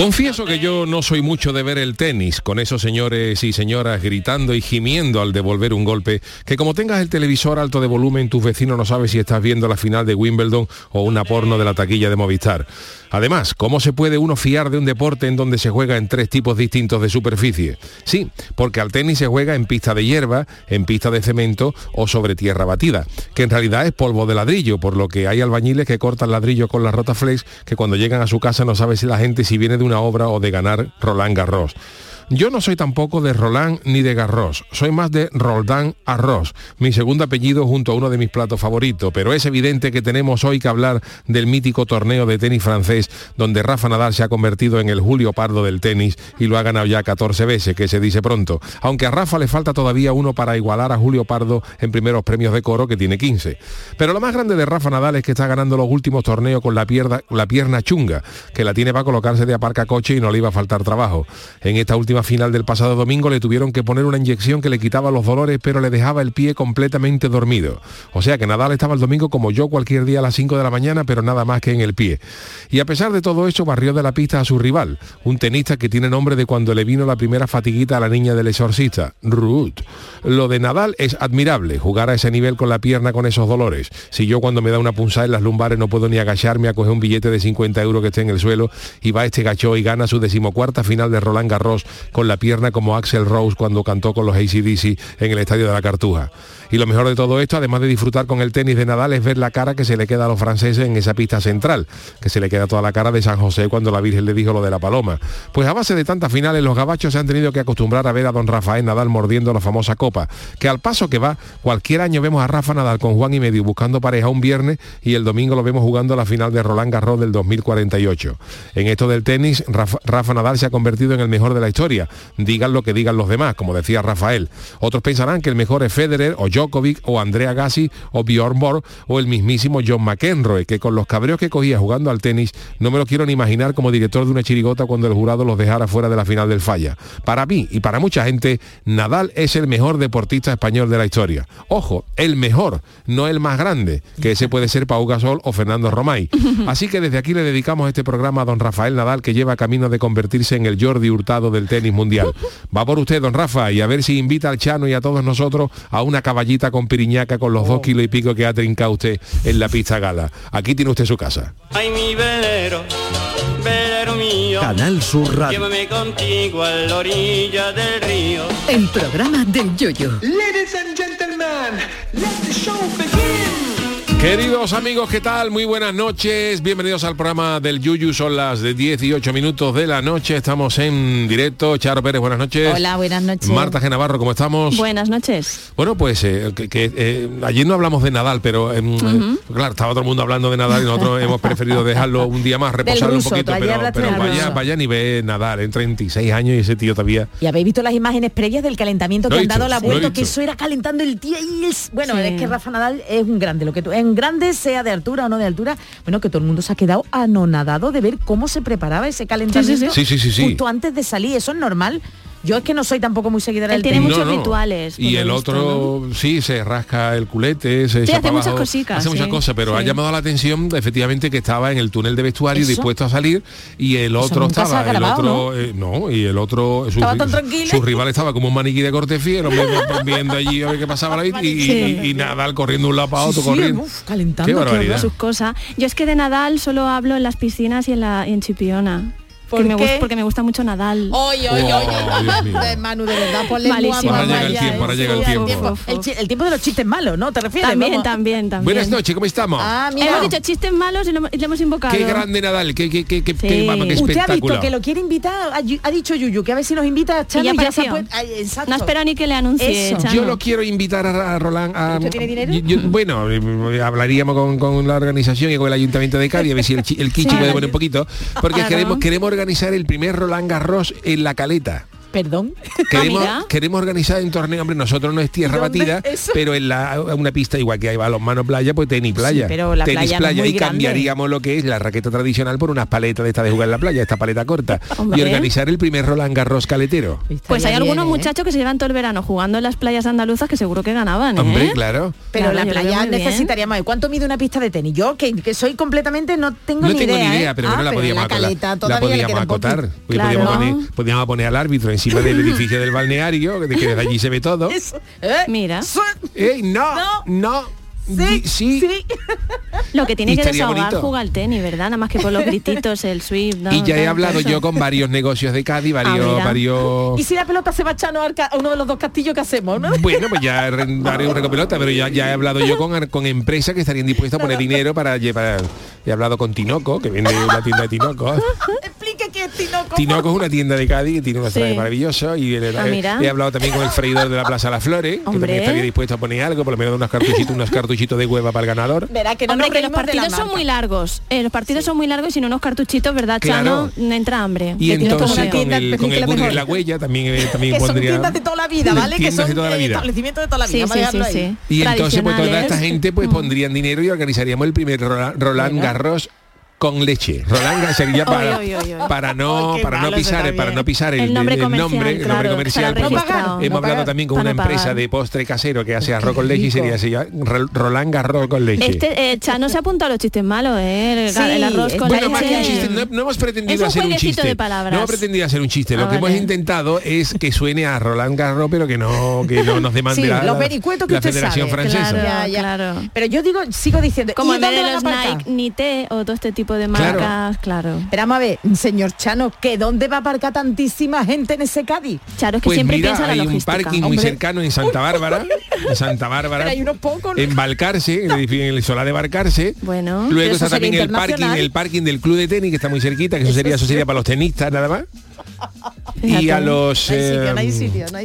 Confieso que yo no soy mucho de ver el tenis, con esos señores y señoras gritando y gimiendo al devolver un golpe, que como tengas el televisor alto de volumen, tus vecinos no sabes si estás viendo la final de Wimbledon o una porno de la taquilla de Movistar. Además, ¿cómo se puede uno fiar de un deporte en donde se juega en tres tipos distintos de superficie? Sí, porque al tenis se juega en pista de hierba, en pista de cemento o sobre tierra batida, que en realidad es polvo de ladrillo, por lo que hay albañiles que cortan ladrillo con la rotaflex que cuando llegan a su casa no sabe si la gente si viene de una obra o de ganar Roland Garros. Yo no soy tampoco de Roland ni de Garros, soy más de Roldán Arroz, mi segundo apellido junto a uno de mis platos favoritos, pero es evidente que tenemos hoy que hablar del mítico torneo de tenis francés, donde Rafa Nadal se ha convertido en el Julio Pardo del tenis y lo ha ganado ya 14 veces, que se dice pronto, aunque a Rafa le falta todavía uno para igualar a Julio Pardo en primeros premios de coro, que tiene 15. Pero lo más grande de Rafa Nadal es que está ganando los últimos torneos con la pierna, chunga, que la tiene para colocarse de aparca coche y no le iba a faltar trabajo. En esta última final del pasado domingo le tuvieron que poner una inyección que le quitaba los dolores pero le dejaba el pie completamente dormido. O sea que Nadal estaba el domingo como yo cualquier día a las 5 de la mañana pero nada más que en el pie. Y a pesar de todo eso barrió de la pista a su rival, un tenista que tiene nombre de cuando le vino la primera fatiguita a la niña del exorcista, Ruth. Lo de Nadal es admirable, jugar a ese nivel con la pierna con esos dolores. Si yo cuando me da una punzada en las lumbares no puedo ni agacharme a coger un billete de 50 euros que esté en el suelo y va este gacho y gana su decimocuarta final de Roland Garros con la pierna como Axel Rose cuando cantó con los ACDC en el Estadio de la Cartuja. Y lo mejor de todo esto, además de disfrutar con el tenis de Nadal, es ver la cara que se le queda a los franceses en esa pista central, que se le queda toda la cara de San José cuando la Virgen le dijo lo de la paloma. Pues a base de tantas finales, los gabachos se han tenido que acostumbrar a ver a don Rafael Nadal mordiendo la famosa copa, que al paso que va, cualquier año vemos a Rafa Nadal con Juan y medio buscando pareja un viernes y el domingo lo vemos jugando la final de Roland Garros del 2048. En esto del tenis, Rafa, Rafa Nadal se ha convertido en el mejor de la historia, digan lo que digan los demás, como decía Rafael. Otros pensarán que el mejor es Federer o Djokovic o Andrea Gassi o Bjorn Borg o el mismísimo John McEnroe, que con los cabreos que cogía jugando al tenis no me lo quiero ni imaginar como director de una chirigota cuando el jurado los dejara fuera de la final del falla. Para mí y para mucha gente, Nadal es el mejor deportista español de la historia. Ojo, el mejor, no el más grande, que ese puede ser Pau Gasol o Fernando Romay. Así que desde aquí le dedicamos este programa a don Rafael Nadal, que lleva camino de convertirse en el Jordi Hurtado del tenis mundial. Va por usted, don Rafa, y a ver si invita al Chano y a todos nosotros a una caballita con piriñaca con los dos kilos y pico que ha trincado usted en la pista gala. Aquí tiene usted su casa. Ay, mi velero, velero mío, Canal Sur Radio. llévame contigo a la orilla del río. El programa del Yoyo. Ladies and gentlemen, let the show begin. Queridos amigos, ¿qué tal? Muy buenas noches. Bienvenidos al programa del Yuyu. Son las de 18 minutos de la noche. Estamos en directo. Charo Pérez, buenas noches. Hola, buenas noches. Marta Genavarro, ¿cómo estamos? Buenas noches. Bueno, pues eh, que, que, eh, ayer no hablamos de Nadal, pero em, eh, claro, estaba todo el mundo hablando de Nadal y nosotros hemos preferido dejarlo un día más, reposarlo ruso, un poquito, pero, pero vaya, vaya ni ve Nadal, en 36 años y ese tío todavía. Y habéis visto las imágenes previas del calentamiento Lo que he han dado la vuelta, que eso era calentando el tío y es, bueno, Sí. es que Rafa Nadal es un grande, lo que tú, en grande sea de altura o no de altura, bueno, que todo el mundo se ha quedado anonadado de ver cómo se preparaba ese calentamiento Sí, sí, sí, sí. justo antes de salir, eso es normal. Yo es que no soy tampoco muy seguidora Él del tiene muchos rituales, Y el visto, otro, sí, se rasca el culete, se Sí, echa hace para muchas abajo, cositas, Hace muchas cosas, pero ha llamado la atención efectivamente que estaba en el túnel de vestuario ¿Eso? dispuesto a salir y el Eso otro nunca se ha estaba, el grabado, otro, eh, ¿no? y el otro, su, Estaba tan tranquilo. su rival estaba como un maniquí de corte fiel, hombre, viendo allí a ver qué pasaba y, y, Sí. y Nadal corriendo un lado para otro, Sí, sí, corriendo. uf, calentando, Qué qué barbaridad. sus cosas. Yo es que de Nadal solo hablo en las piscinas y en la y en Chipiona. Porque me gusta mucho Nadal. Oye, oye, oye, Manu, de verdad, ponle Malísimo. Ahora llega el tiempo, eh, ahora llega el tiempo. El, tiempo de los chistes malos, ¿no? ¿Te refieres? También, Vamos. también, también. Buenas noches, ¿cómo estamos? Ah, mira. Hemos dicho chistes malos y lo, y lo hemos invocado. Qué grande Nadal, qué, qué, qué, qué, Sí. qué- Usted ha visto que lo quiere invitar, ha, ha dicho Yuyu, que a ver si nos invita a Chano Y ya y ya se. No espero ni que le anuncie. Yo lo quiero invitar a, a Roland a... ¿Usted tiene dinero? yo- bueno, eh, hablaríamos con, con la organización y con el Ayuntamiento de Cádiz a ver si el, el Kichi Sí. puede poner un poquito, porque queremos, queremos organizar el primer Roland Garros en la caleta. Perdón. Queremos, queremos organizar un torneo, hombre, nosotros no es tierra ¿Dónde batida, eso? pero en la, una pista igual que hay balonmano playa, pues tenis playa. pero la tenis playa no es muy y grande. cambiaríamos lo que es la raqueta tradicional por unas paletas de esta de jugar en la playa, esta paleta corta. y organizar el primer Roland Garros caletero. Pues hay Estaría algunos ¿eh? muchachos que se llevan todo el verano jugando en las playas andaluzas que seguro que ganaban, ¿eh? Hombre, claro. Pero Claro, la playa muy bien. necesitaríamos. ¿Cuánto mide una pista de tenis? Yo, que, que soy completamente, no tengo No ni tengo idea. ni idea, ¿eh? pero Ah, bueno, la podíamos, acotar, la. Pues podíamos poner al árbitro encima del edificio del balneario, de que desde allí se ve todo. ¿eh? Mira. Sí. ¡Ey, no! No. ¡No! Sí, sí. sí. Lo que tiene Y que desahogar bonito. jugar al tenis, ¿verdad? Nada más que por los grititos, el sweep. ¿no? Y ya he hablado eso. yo con varios negocios de Cádiz, varios, Ah, varios Y si la pelota se va ca- a uno de los dos castillos que hacemos, ¿no? Bueno, pues ya haré un recopilota, pero ya, ya he hablado yo con, con empresas que estarían dispuestas a poner dinero para llevar. He hablado con Tinoco, que vende la tienda de Tinoco. Explique qué es Tinoco. Tinoco es una tienda de Cádiz que tiene unos Sí. trajes maravillosos y he, Ah, he hablado también con el freidor de la Plaza Las Flores, que también estaría dispuesto a poner algo, por lo menos unos cartuchitos, unos cartuchitos de hueva para el ganador. Verá que no Hombre, nos que los de partidos son muy largos. Eh, los partidos son muy largos y sin unos cartuchitos, ¿verdad, Claro. Chano? Entra hambre. Y entonces una con tienda, el, con el la burger mejor. y la huella también, eh, también que son tiendas de toda la vida, ¿vale? Que son de toda la vida. establecimientos de toda la vida. Sí, sí, sí, sí. Y entonces pues toda esta gente pues pondrían dinero y organizaríamos el primer Roland. Garros con leche. Roland Garros sería para, Oy, oy, oy, oy. para no para no pisar para no pisar el, El nombre el comercial, nombre, el nombre claro, comercial. porque. Hemos No hablado pagar. también con una no empresa pagar. de postre casero que hace arroz con leche y sería así, Roland Garros con leche. Este, eh, Chano se apunta a los chistes malos, ¿eh? El, Sí, el arroz con bueno, leche. más que un chiste, no, no hemos pretendido hacer un chiste. de palabras. No hemos pretendido hacer un chiste. Lo Ah, que hemos intentado es que suene a Roland Garros, pero que no, que no nos demande Sí, la, los vericuetos que la usted Federación sabe. Francesa. Claro. Ya, ya. claro. Pero yo digo, sigo diciendo, Como ¿y en vez de los? Nike, Nite o todo este tipo de Claro. marcas, claro. Pero vamos a ver, señor Chano, ¿que dónde va a aparcar tantísima gente en ese Cádiz? Claro, es que Pues siempre mira, piensa en hay la un logística. parking muy Hombre. cercano en Santa Bárbara, en Santa Bárbara, Pero hay unos pocos, ¿no? en Balcarce, en el, edificio- en el solar de Balcarce. Bueno. Luego está también el parking, el parking del club de tenis que está muy cerquita, que eso sería, eso sería para los tenistas nada más. Y a los eh,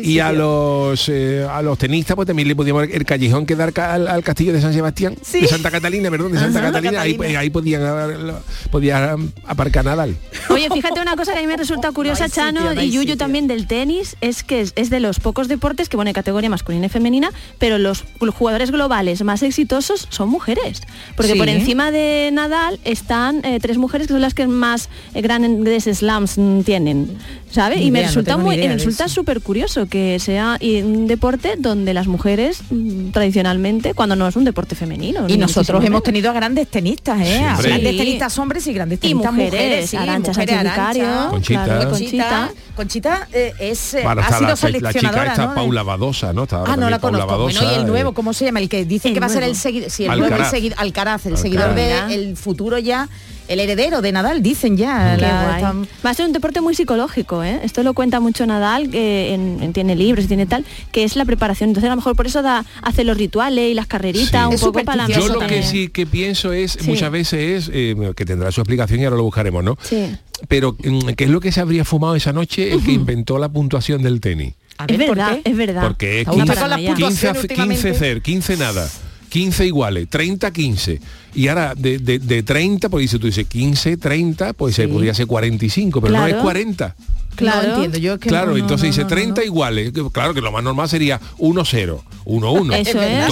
y a los eh, a los tenistas pues también le podíamos el callejón que dar ca- al, al castillo de San Sebastián Sí. de Santa Catalina perdón de Santa Ajá. Catalina ahí, Catalina. ahí podían haber- podía um, aparcar Nadal Oye, fíjate una cosa que a mí me resulta curiosa, No hay sitio, Chano y Yuyu sitio. también del tenis, es que es, es de los pocos deportes que, bueno, hay categoría masculina y femenina, pero los, los jugadores globales más exitosos son mujeres. Porque Sí. por encima de Nadal están eh, tres mujeres que son las que más eh, grandes slams tienen, ¿sabe? Y me idea, no resulta ni muy, me de resulta súper curioso que sea un deporte donde las mujeres mm, tradicionalmente, cuando no es un deporte femenino. Y nosotros hemos menos. tenido a grandes tenistas, ¿eh? A grandes Sí. tenistas hombres y grandes Y tenistas mujeres, sí, mujeres, Vicario, Arantxa, Conchita. claro, Conchita, Conchita eh, es, eh, Para ha sido la, la chica seleccionadora, esta ¿no? De- Paula Badosa no Está Ah, no la Paula conozco. Bueno, y el nuevo, eh, ¿cómo se llama? El que dicen que va a ser el seguidor, sí, el nuevo, el Alcaraz. seguidor, Alcaraz, el Alcaraz. seguidor Mira. del futuro ya, el heredero de Nadal, dicen ya. La- Va a ser un deporte muy psicológico, ¿eh? Esto lo cuenta mucho Nadal, que en- en- tiene libros y tiene tal, que es la preparación. Entonces a lo mejor por eso da, hace los rituales y las carreritas, Sí. un Es poco para la yo lo que sí que pienso es Sí. muchas veces es eh, que tendrá su explicación y ahora lo buscaremos no Sí. pero mm, qué es lo que se habría fumado esa noche el que inventó la puntuación del tenis A Es ver, ¿por verdad, qué? es verdad. Porque es Aún 15, con las 15, puntuaciones 15 últimamente. cer, 15 nada. 15 iguales, 30, 15. Y ahora de, de, de 30, pues dice tú dices 15, 30, pues se Sí. podría ser 45, pero no Claro. es 40. Claro. No entiendo, yo es que claro, no, no, entonces no, dice no, 30 no. iguales. Claro que lo más normal sería 1-0, 1-1, Eso es. Es verdad.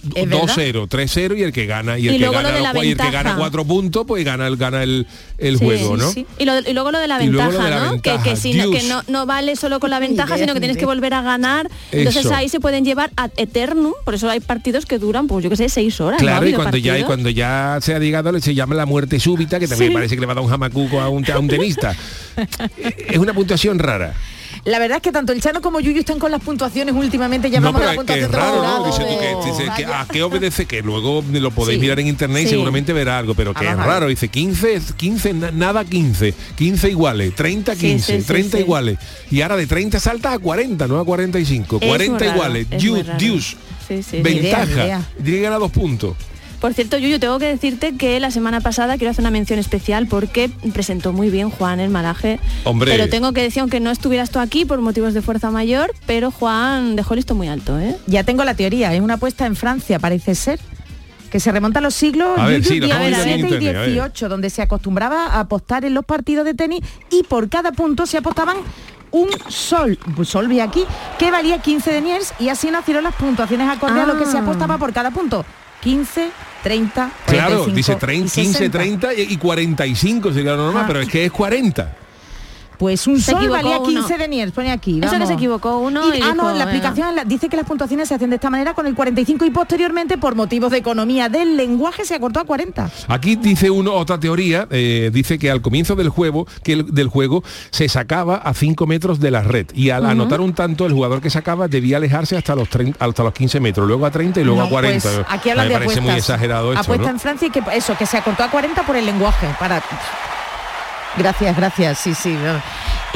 2-0, 3-0 y el que gana y el Y que gana los y el que gana 4 puntos, pues gana el gana el, el Sí, juego, sí, ¿no? sí. Y, lo- y luego lo de la ventaja, de la ¿no? ventaja, que que, si no, que no, no vale solo con la ventaja, idea, sino que tienes que volver a ganar. Entonces Eso. ahí se pueden llevar a eternum, por eso hay partidos que duran, pues yo que sé, seis horas. Claro, y cuando ya, y cuando ya se ha llegado se llama la muerte súbita, que también Sí. parece que le va a dar un jamacuco a un, a un tenista. es una puntuación rara. La verdad es que tanto el Chano como Yuyu están con las puntuaciones últimamente, ya No, vamos a la es que puntuación es raro, ¿no? Que, dice que Vaya. a qué obedece que luego lo podéis Sí. mirar en internet y Sí. seguramente verá algo, pero que Vamos es a raro. Dice 15, 15, na- nada 15, 15 iguales, 30, Sí, 15, sí, sí, 30 sí. iguales. Y ahora de 30 salta a 40, no a 45. Es 40 muy raro, iguales, es muy deuce, ventaja. que ganar dos puntos. Por cierto, Yuyu, tengo que decirte que la semana pasada quiero hacer una mención especial porque presentó muy bien Juan el malaje. Hombre. Pero tengo que decir, aunque no estuvieras tú aquí por motivos de fuerza mayor, pero Juan dejó listo muy alto, ¿eh? Ya tengo la teoría, es una apuesta en Francia, parece ser. que se remonta a los siglos A ver, sí, lo estamos viendo bien 17 y en internet, a ver. 18, donde se acostumbraba a apostar en los partidos de tenis y por cada punto se apostaban un sol, sol vi aquí, que valía 15 deniers y así nacieron las puntuaciones acorde a lo que se Ah. apostaba por cada punto. 15, 30, Claro, 45 dice y 30, 15, 60. 30 y y 45 sería lo normal, Ah. pero es que es 40. Pues un Se sol valía 15 uno. deniers, pone aquí. Eso que vamos. se equivocó uno y ah, no, dijo, en la aplicación la- dice que las puntuaciones se hacen de esta manera con el 45 y posteriormente por motivos de economía del lenguaje se acortó a 40. Aquí dice uno otra teoría, eh, dice que al comienzo del juego, que el- del juego se sacaba a 5 metros de la red y al anotar un tanto el jugador que sacaba debía alejarse hasta los 30, hasta los 15 metros, luego a 30 y luego No, a 40. pues, aquí hablan Me de parece apuestas. muy exagerado esto, Apuesta ¿no? en Francia y que eso, que se acortó a 40 por el lenguaje. Para... Gracias, gracias, sí, sí. no.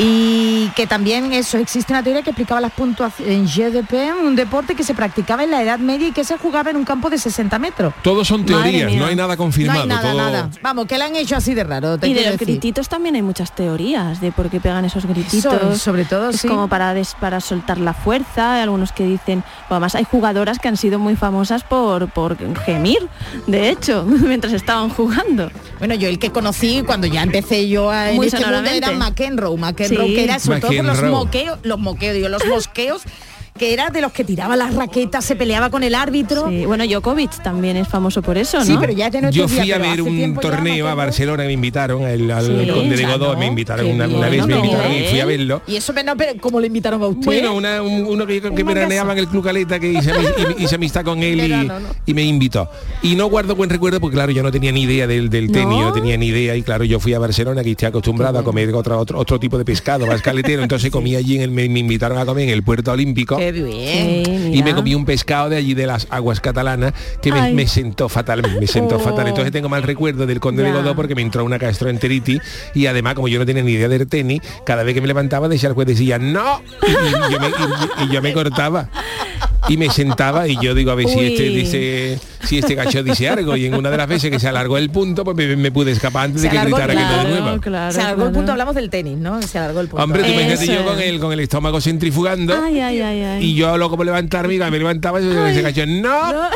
Y que también eso, existe una teoría que explicaba las puntuaciones en GDP, un deporte que se practicaba en la Edad Media y que se jugaba en un campo de 60 metros. Todos son teorías, no hay nada No confirmado. hay nada, todo- nada. Vamos, que la han hecho así de raro. te Y de los decir. grititos también hay muchas teorías de por qué pegan esos grititos. Eso, sobre todo, es sí. como para des- para soltar la fuerza. Hay algunos que dicen, además hay jugadoras que han sido muy famosas por, por gemir, de hecho, mientras estaban jugando. Bueno, yo el que conocí cuando ya empecé yo a, en Muy este mundo era McEnroe, McEnroe Sí. que era sobre todo por los moqueos, los moqueos, digo, los mosqueos, que era de los que tiraba las raquetas, se peleaba con el árbitro. Sí, Bueno, Djokovic también es famoso por eso, ¿no? Sí, pero ya de nuestros Yo fui a ver un torneo a. Barcelona, me invitaron, al, al Sí, Conde de Godó, ¿no? me invitaron una, vez, me ¿no? invitaron y fui a verlo. Y eso, pero, pero ¿cómo le invitaron a usted? Bueno, una- un- uno que, que Una veraneaba en el Club Caleta que hice, y- hice amistad con él y, ¿no? me invitó. Y no guardo buen recuerdo porque claro, yo no tenía ni idea del, del tenis, ¿No? yo no tenía ni idea y claro, yo fui a Barcelona que estoy acostumbrado a comer otro, otro, otro tipo de pescado más caletero, entonces comí allí, en el, me, me invitaron a comer en el Puerto Olímpico. Qué bien. Sí, Y me comí un pescado de allí de las aguas catalanas que me, sentó fatal, me sentó Oh. fatal. Entonces tengo mal recuerdo del conde de. Godó porque me entró una gastroenteritis y además como yo no tenía ni idea del tenis, cada vez que me levantaba decía el juez decía no y, y yo, me, y- y yo me cortaba y me sentaba y yo digo a ver si este dice si este gacho dice algo y en una de las veces que se alargó el punto pues me, me pude escapar antes Se de que alargó, gritara que no de nuevo. claro, se alargó el punto, hablamos del tenis, ¿no? Se alargó el punto. Hombre, tú imagínate yo con el, con el estómago centrifugando Ay, ay, ay, ay. y yo loco por levantarme y me levantaba y se gacho no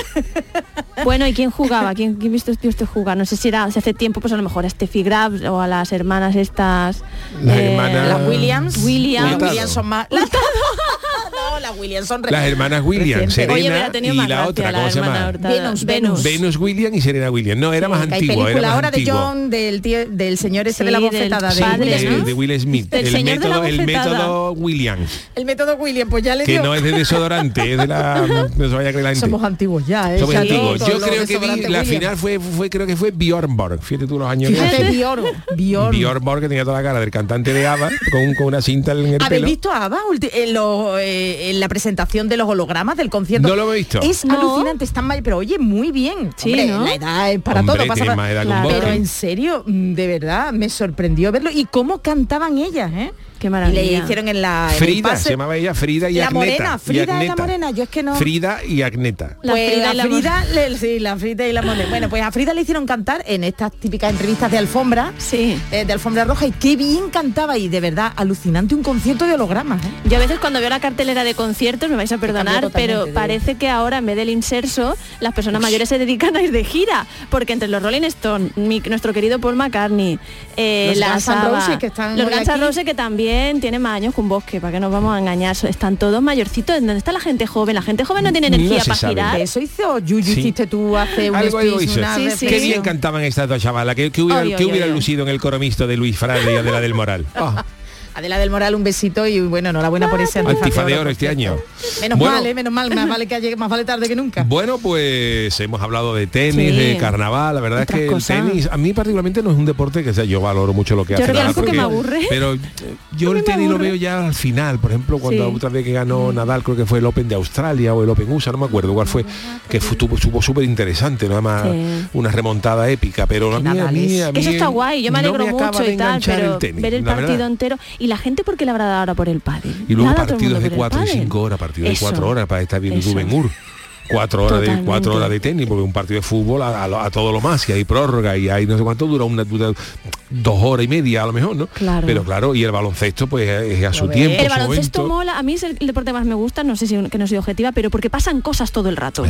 Bueno, ¿y quién jugaba? ¿Quién, quién viste vio usted jugar? No sé si era si hace tiempo, pues a lo mejor a Steffi Graf o a las hermanas estas. eh, Las hermanas- Las Williams. Williams. Williams son más. no, las Williams son Las hermanas Williams. Serena Oye, y la gracia otra, la ¿cómo se llama? Venus, Venus. Venus Williams y Serena Williams. No, era más Que hay antiguo, era película más ahora de. John, del, tío, del señor ese Sí, de la del bofetada. de padre, de, Williams, ¿no? de Will Smith. Del el señor de la método, el bofetada. método Williams. El método Williams, pues ya le Que dio. no es de desodorante, es de la. No se vaya a creer la gente. Somos antiguos ya, ¿eh? Somos Ya antiguos. Todo Yo lo creo que vi, la final fue, fue, creo que fue Bjorn Borg. Fíjate tú los años. Fíjate. Bjorn. Bjorn. Que tenía toda la cara del cantante de ABBA con, un- con una cinta en el ¿Habéis pelo. visto a ABBA ulti- en, lo- eh, en la presentación de los hologramas del concierto? No lo he visto. Es No. alucinante, están mal, pero oye, muy bien. Sí, Hombre, ¿no? la edad es para Hombre, todo. pasa para- Claro. Pero en serio, mm, de verdad, me sorprendió verlo. Y cómo cantaban ellas, ¿eh? Qué Y le hicieron en la... en Frida, se llamaba ella Frida y La Agneta. morena, y Frida y la morena, yo es que no- Frida y Agneta. La pues Frida la y la Frida, le- sí, la Frida y la morena. Bueno, pues a Frida le hicieron cantar en estas típicas entrevistas de alfombra, Sí. eh, de alfombra roja, y qué bien cantaba. Y de verdad, alucinante un concierto de hologramas, ¿eh? Yo a veces cuando veo la cartelera de conciertos, me vais a perdonar, pero de- parece que ahora en vez del inserso, las personas mayores se dedican a ir de gira, porque entre los Rolling Stones, mi- nuestro querido Paul McCartney, eh, Los la Saba, que están los Guns. Roses que también tienen más años que un bosque, para que nos vamos a engañar, están todos mayorcitos, ¿dónde está la gente joven? La gente joven no tiene energía para sabe. girar. Eso hizo Yuyu, Sí. hiciste tú hace un Algo, speech, hizo. una Sí, sí. Qué bien cantaban estas dos chavalas. ¿Qué, qué hubiera, Oy, qué oy. lucido en el coromisto de Luis Frade y Adela del Moral? Ah, Adela del Moral, un besito y bueno, enhorabuena por ese Antifa de oro este año. Menos Bueno. mal, ¿eh? menos mal, más vale que llegue más vale tarde que nunca. Bueno, pues hemos hablado de tenis, Sí. de carnaval. La verdad Otras es que cosas. el tenis, a mí particularmente no es un deporte que o sea, yo valoro mucho lo que Yo hace Nadal, que me aburre. Pero eh, yo el me tenis lo veo ya al final. Por ejemplo, cuando Sí. otra vez que ganó Nadal, creo que fue el Open de Australia o el Open USA, no me acuerdo cuál fue, que estuvo súper interesante, nada más Sí. una remontada épica. Pero a mí, a mí, a mí Eso está guay, yo me no alegro acaba mucho de y tal, enganchar pero el tenis, ver el partido verdad. entero y la gente porque le habrá dado ahora por el pádel. Y luego partidos de por el 4 y pádel. 5 horas, partidos de Eso, 4 horas para estar bien eso. Rubén Ur. Cuatro horas de cuatro horas de tenis, porque un partido de fútbol a, a lo- a todo lo más, y hay prórroga y hay no sé cuánto dura una dura dos horas y media a lo mejor, ¿no? Claro. Pero claro, y el baloncesto pues es a su tiempo. El su baloncesto momento. mola, a mí es el, el deporte más me gusta, no sé si que no soy objetiva, pero porque pasan cosas todo el rato.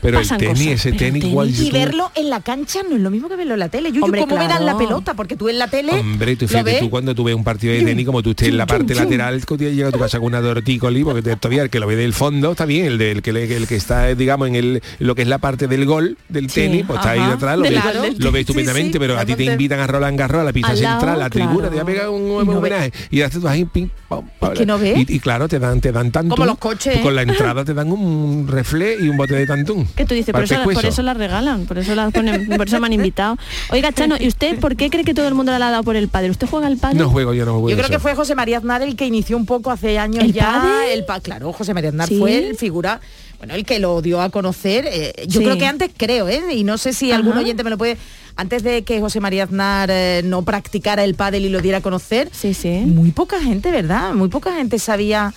Pero el Pasan tenis, cosas, ese el tenis, igual Y verlo en la cancha no es lo mismo que verlo en la tele. Yo, Hombre, como claro. verán la pelota, porque tú en la tele. Hombre, tú fíjate, tú cuando tú ves un partido de tenis, como tú estés en la parte lateral, llega a tu casa con una tortícoli, porque te- todavía el que lo ve del fondo está bien, el, del que, le- el que está, digamos, en el, lo que es la parte del gol del Sí, tenis, pues está ahí detrás, lo ves, ves tenis. estupendamente, Sí, sí, pero a ti te invitan a Roland Garros, a la pista central, a la tribuna, claro. te va a pegar un, un no homenaje. Y haces tú ahí, pim, pam, pam, que no ves. y, y claro, te dan, te dan tantún. Como los coches, ¿eh? Con la entrada te dan un refle y un bote de tantún. Que tú dices, por eso, por eso la regalan, por eso la ponen, por eso me han invitado. Oiga, Chano, ¿y usted por qué cree que todo el mundo la ha dado por el padre? ¿Usted juega al padre? No juego, yo no juego. Yo de creo que fue José María Aznar el que inició un poco hace años ¿El ya. El pa- claro, José María Aznar ¿Sí? fue el figura, bueno, el que lo dio a conocer. eh, yo Sí. creo que antes creo, ¿eh? Y no sé si algún oyente me lo puede. Antes de que José María Aznar eh, no practicara el pádel y lo diera a conocer, Sí, sí. muy poca gente, ¿verdad? Muy poca gente sabía.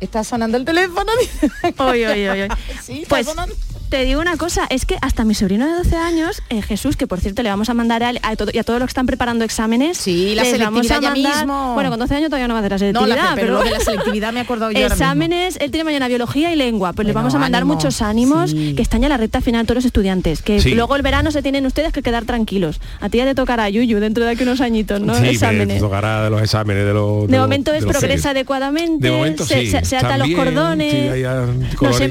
Está sonando el teléfono. Oy, oy, oy. Sí, está Pues sonando. Te digo una cosa, es que hasta mi sobrino de 12 años, eh, Jesús, que por cierto le vamos a mandar a, a todo, y a todos los que están preparando exámenes, Sí, la les vamos selectividad a ya mandar- mismo. Bueno, con 12 años todavía no va a hacer la No, selectividad, la, pero, lo de la selectividad me he acordado yo ahora mismo. Exámenes, él tiene mañana biología y lengua, pues les Bueno, vamos a mandar ánimo. muchos ánimos, Sí. que están ya en la recta final todos los estudiantes, que Sí. luego el verano se tienen ustedes que quedar tranquilos. A ti ya te tocará Yuyu dentro de aquí unos añitos, ¿no? Sí, me Exámenes. tocará de los exámenes de los. De los- momento es de progresa adecuadamente, De momento se, sí. se- se ata los cordones, sí, hay, no se colores-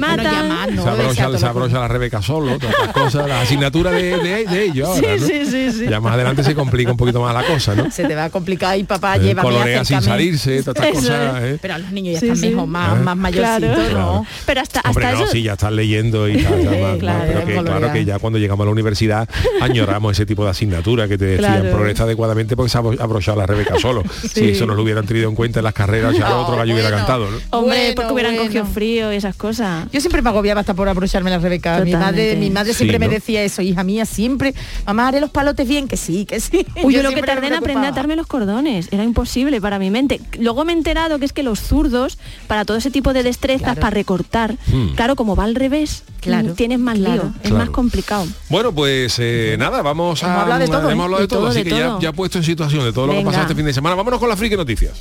abrocha la Rebeca solo, todas las cosas, la asignatura de, de, de ellos ahora, Sí, ¿no? sí, sí, sí. Ya más adelante se complica un poquito más la cosa, ¿no? Se te va a complicar y papá Eh, lleva colorea sin salirse, todas estas cosas, ¿eh? Pero a los niños ya Sí, están sí. mejor, más, Ah. más mayorcitos, Claro. ¿no? Pero hasta, Hombre, hasta no, eso... sí, ya están leyendo y tal, ya más- más, claro, pero que claro que ya cuando llegamos a la universidad añoramos ese tipo de asignatura que te decían Claro. progresa adecuadamente porque se ha abro- abrochado la Rebeca solo. Si eso no lo hubieran tenido en cuenta en las carreras, ya No, otro gallo hubiera cantado, ¿no? Hombre, Bueno, porque hubieran bueno. cogido frío y esas cosas. Yo siempre me agobiaba hasta por abrocharme la Rebeca. Mi Totalmente. madre, mi madre Sí, siempre me decía eso, hija mía, siempre, mamá, haré los palotes bien, que sí, que sí. Uy, yo lo que tardé en aprender a atarme los cordones, era imposible para mi mente. Luego me he enterado que es que los zurdos, para todo ese tipo de destrezas, Claro. para recortar, Hmm. claro, como va al revés, Claro, mm, tienes más claro. lío, es más complicado. Bueno, pues eh, nada, vamos Hemos a hablado de todo, ¿eh? hemos hablado de, De todo, todo, así de que ya, todo. ya he puesto en situación de todo lo que ha pasado este fin de semana. Vámonos con las friki noticias.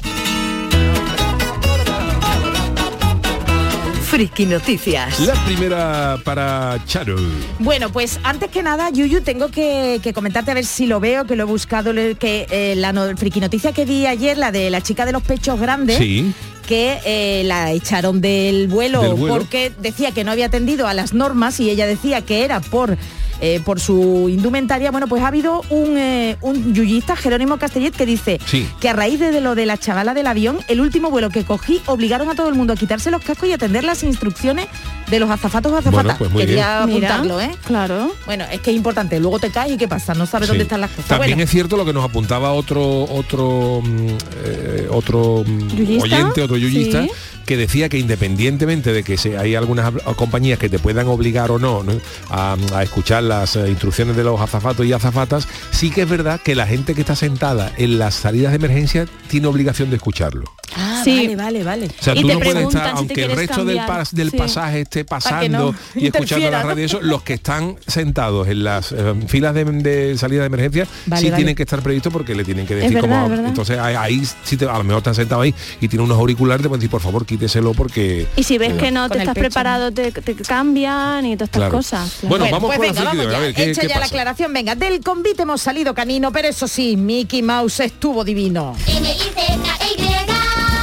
Friki Noticias. La primera para Charo. Bueno, pues antes que nada, Yuyu, tengo que, que comentarte a ver si lo veo, que lo he buscado, que eh, la no- friki noticia que vi ayer, la de la chica de los pechos grandes, Sí. que eh, la echaron del vuelo, Del vuelo. porque decía que no había atendido a las normas y ella decía que era por eh, por su indumentaria. Bueno, pues ha habido un, eh, un yuyista, Jerónimo Castellet, que dice Sí. que a raíz de lo de la chavala del avión, el último vuelo que cogí obligaron a todo el mundo a quitarse los cascos y atender las instrucciones de los azafatos o azafatas. Bueno, pues muy Quería Mira, apuntarlo, ¿eh? Claro. Bueno, es que es importante. Luego te caes y qué pasa, no sabes dónde están las cosas. También Bueno, es cierto lo que nos apuntaba otro otro mm, eh, otro mm, ¿Yuyista? oyente, otro yuyista, Sí. Que decía que independientemente de que se, hay algunas compañías que te puedan obligar o no, ¿no? A, a escuchar las eh, instrucciones de los azafatos y azafatas, sí que es verdad que la gente que está sentada en las salidas de emergencia tiene obligación de escucharlo. ah, Sí. vale, vale, vale. O sea, Y tú no puedes estar, si aunque el resto del, pas- del Sí. pasaje esté pasando no y escuchando la radio, eso, los que están sentados en las eh, filas de, de salida de emergencia Vale, sí vale. tienen que estar previstos porque le tienen que decir verdad, cómo-. Entonces ahí, ahí sí te- a lo mejor están sentado ahí y tiene unos auriculares, te pueden decir, por favor, quíteselo porque... Y si ves que no te estás pecho, preparado, te, te cambian y todas estas Claro. cosas. claro. Bueno, vamos pues con la venga, de vamos hoy, a ya. ver, ¿qué- Hecha qué ya la aclaración. Venga, del convite hemos salido canino, pero eso sí, Mickey Mouse estuvo divino.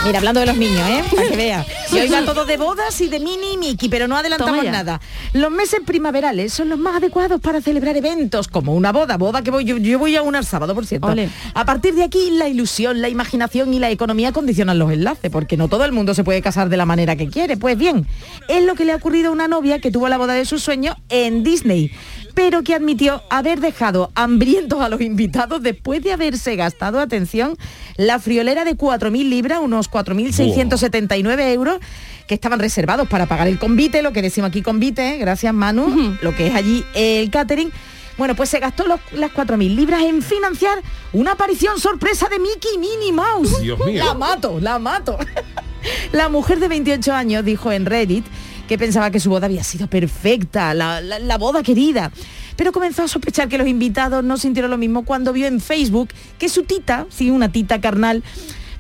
Mira, hablando de los niños, ¿eh? Para que vea. Y hoy va todo de bodas y de mini y Mickey, pero no adelantamos nada. Los meses primaverales son los más adecuados para celebrar eventos, como una boda, boda que voy, yo, yo voy a una el sábado, por cierto. A partir de aquí, la ilusión, la imaginación y la economía condicionan los enlaces, porque no todo el mundo se puede casar de la manera que quiere. Pues bien, es lo que le ha ocurrido a una novia que tuvo la boda de sus sueños en Disney, pero que admitió haber dejado hambrientos a los invitados después de haberse gastado, atención, la friolera de 4.000 libras, unos 4.679 euros, que estaban reservados para pagar el convite, lo que decimos aquí convite, ¿eh? gracias Manu, lo que es allí el catering. Bueno, pues se gastó los- las 4.000 libras en financiar una aparición sorpresa de Mickey Minnie Mouse. Dios mío. La mato, la mato. La mujer de 28 años dijo en Reddit que pensaba que su boda había sido perfecta, la, la- la boda querida. Pero comenzó a sospechar que los invitados no sintieron lo mismo cuando vio en Facebook que su tita, sí, una tita carnal,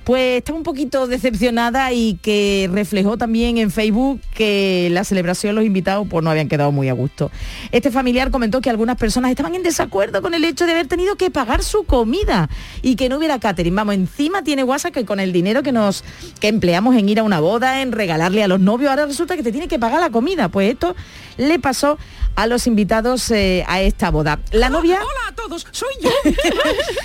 pues estaba un poquito decepcionada y que reflejó también en Facebook que la celebración los invitados pues no habían quedado muy a gusto. Este familiar comentó que algunas personas estaban en desacuerdo con el hecho de haber tenido que pagar su comida y que no hubiera catering. Vamos, encima tiene WhatsApp que con el dinero que nos que empleamos en ir a una boda, en regalarle a los novios, ahora resulta que te tiene que pagar la comida. Pues esto le pasó a los invitados eh, a esta boda. La novia Hola a todos, soy yo.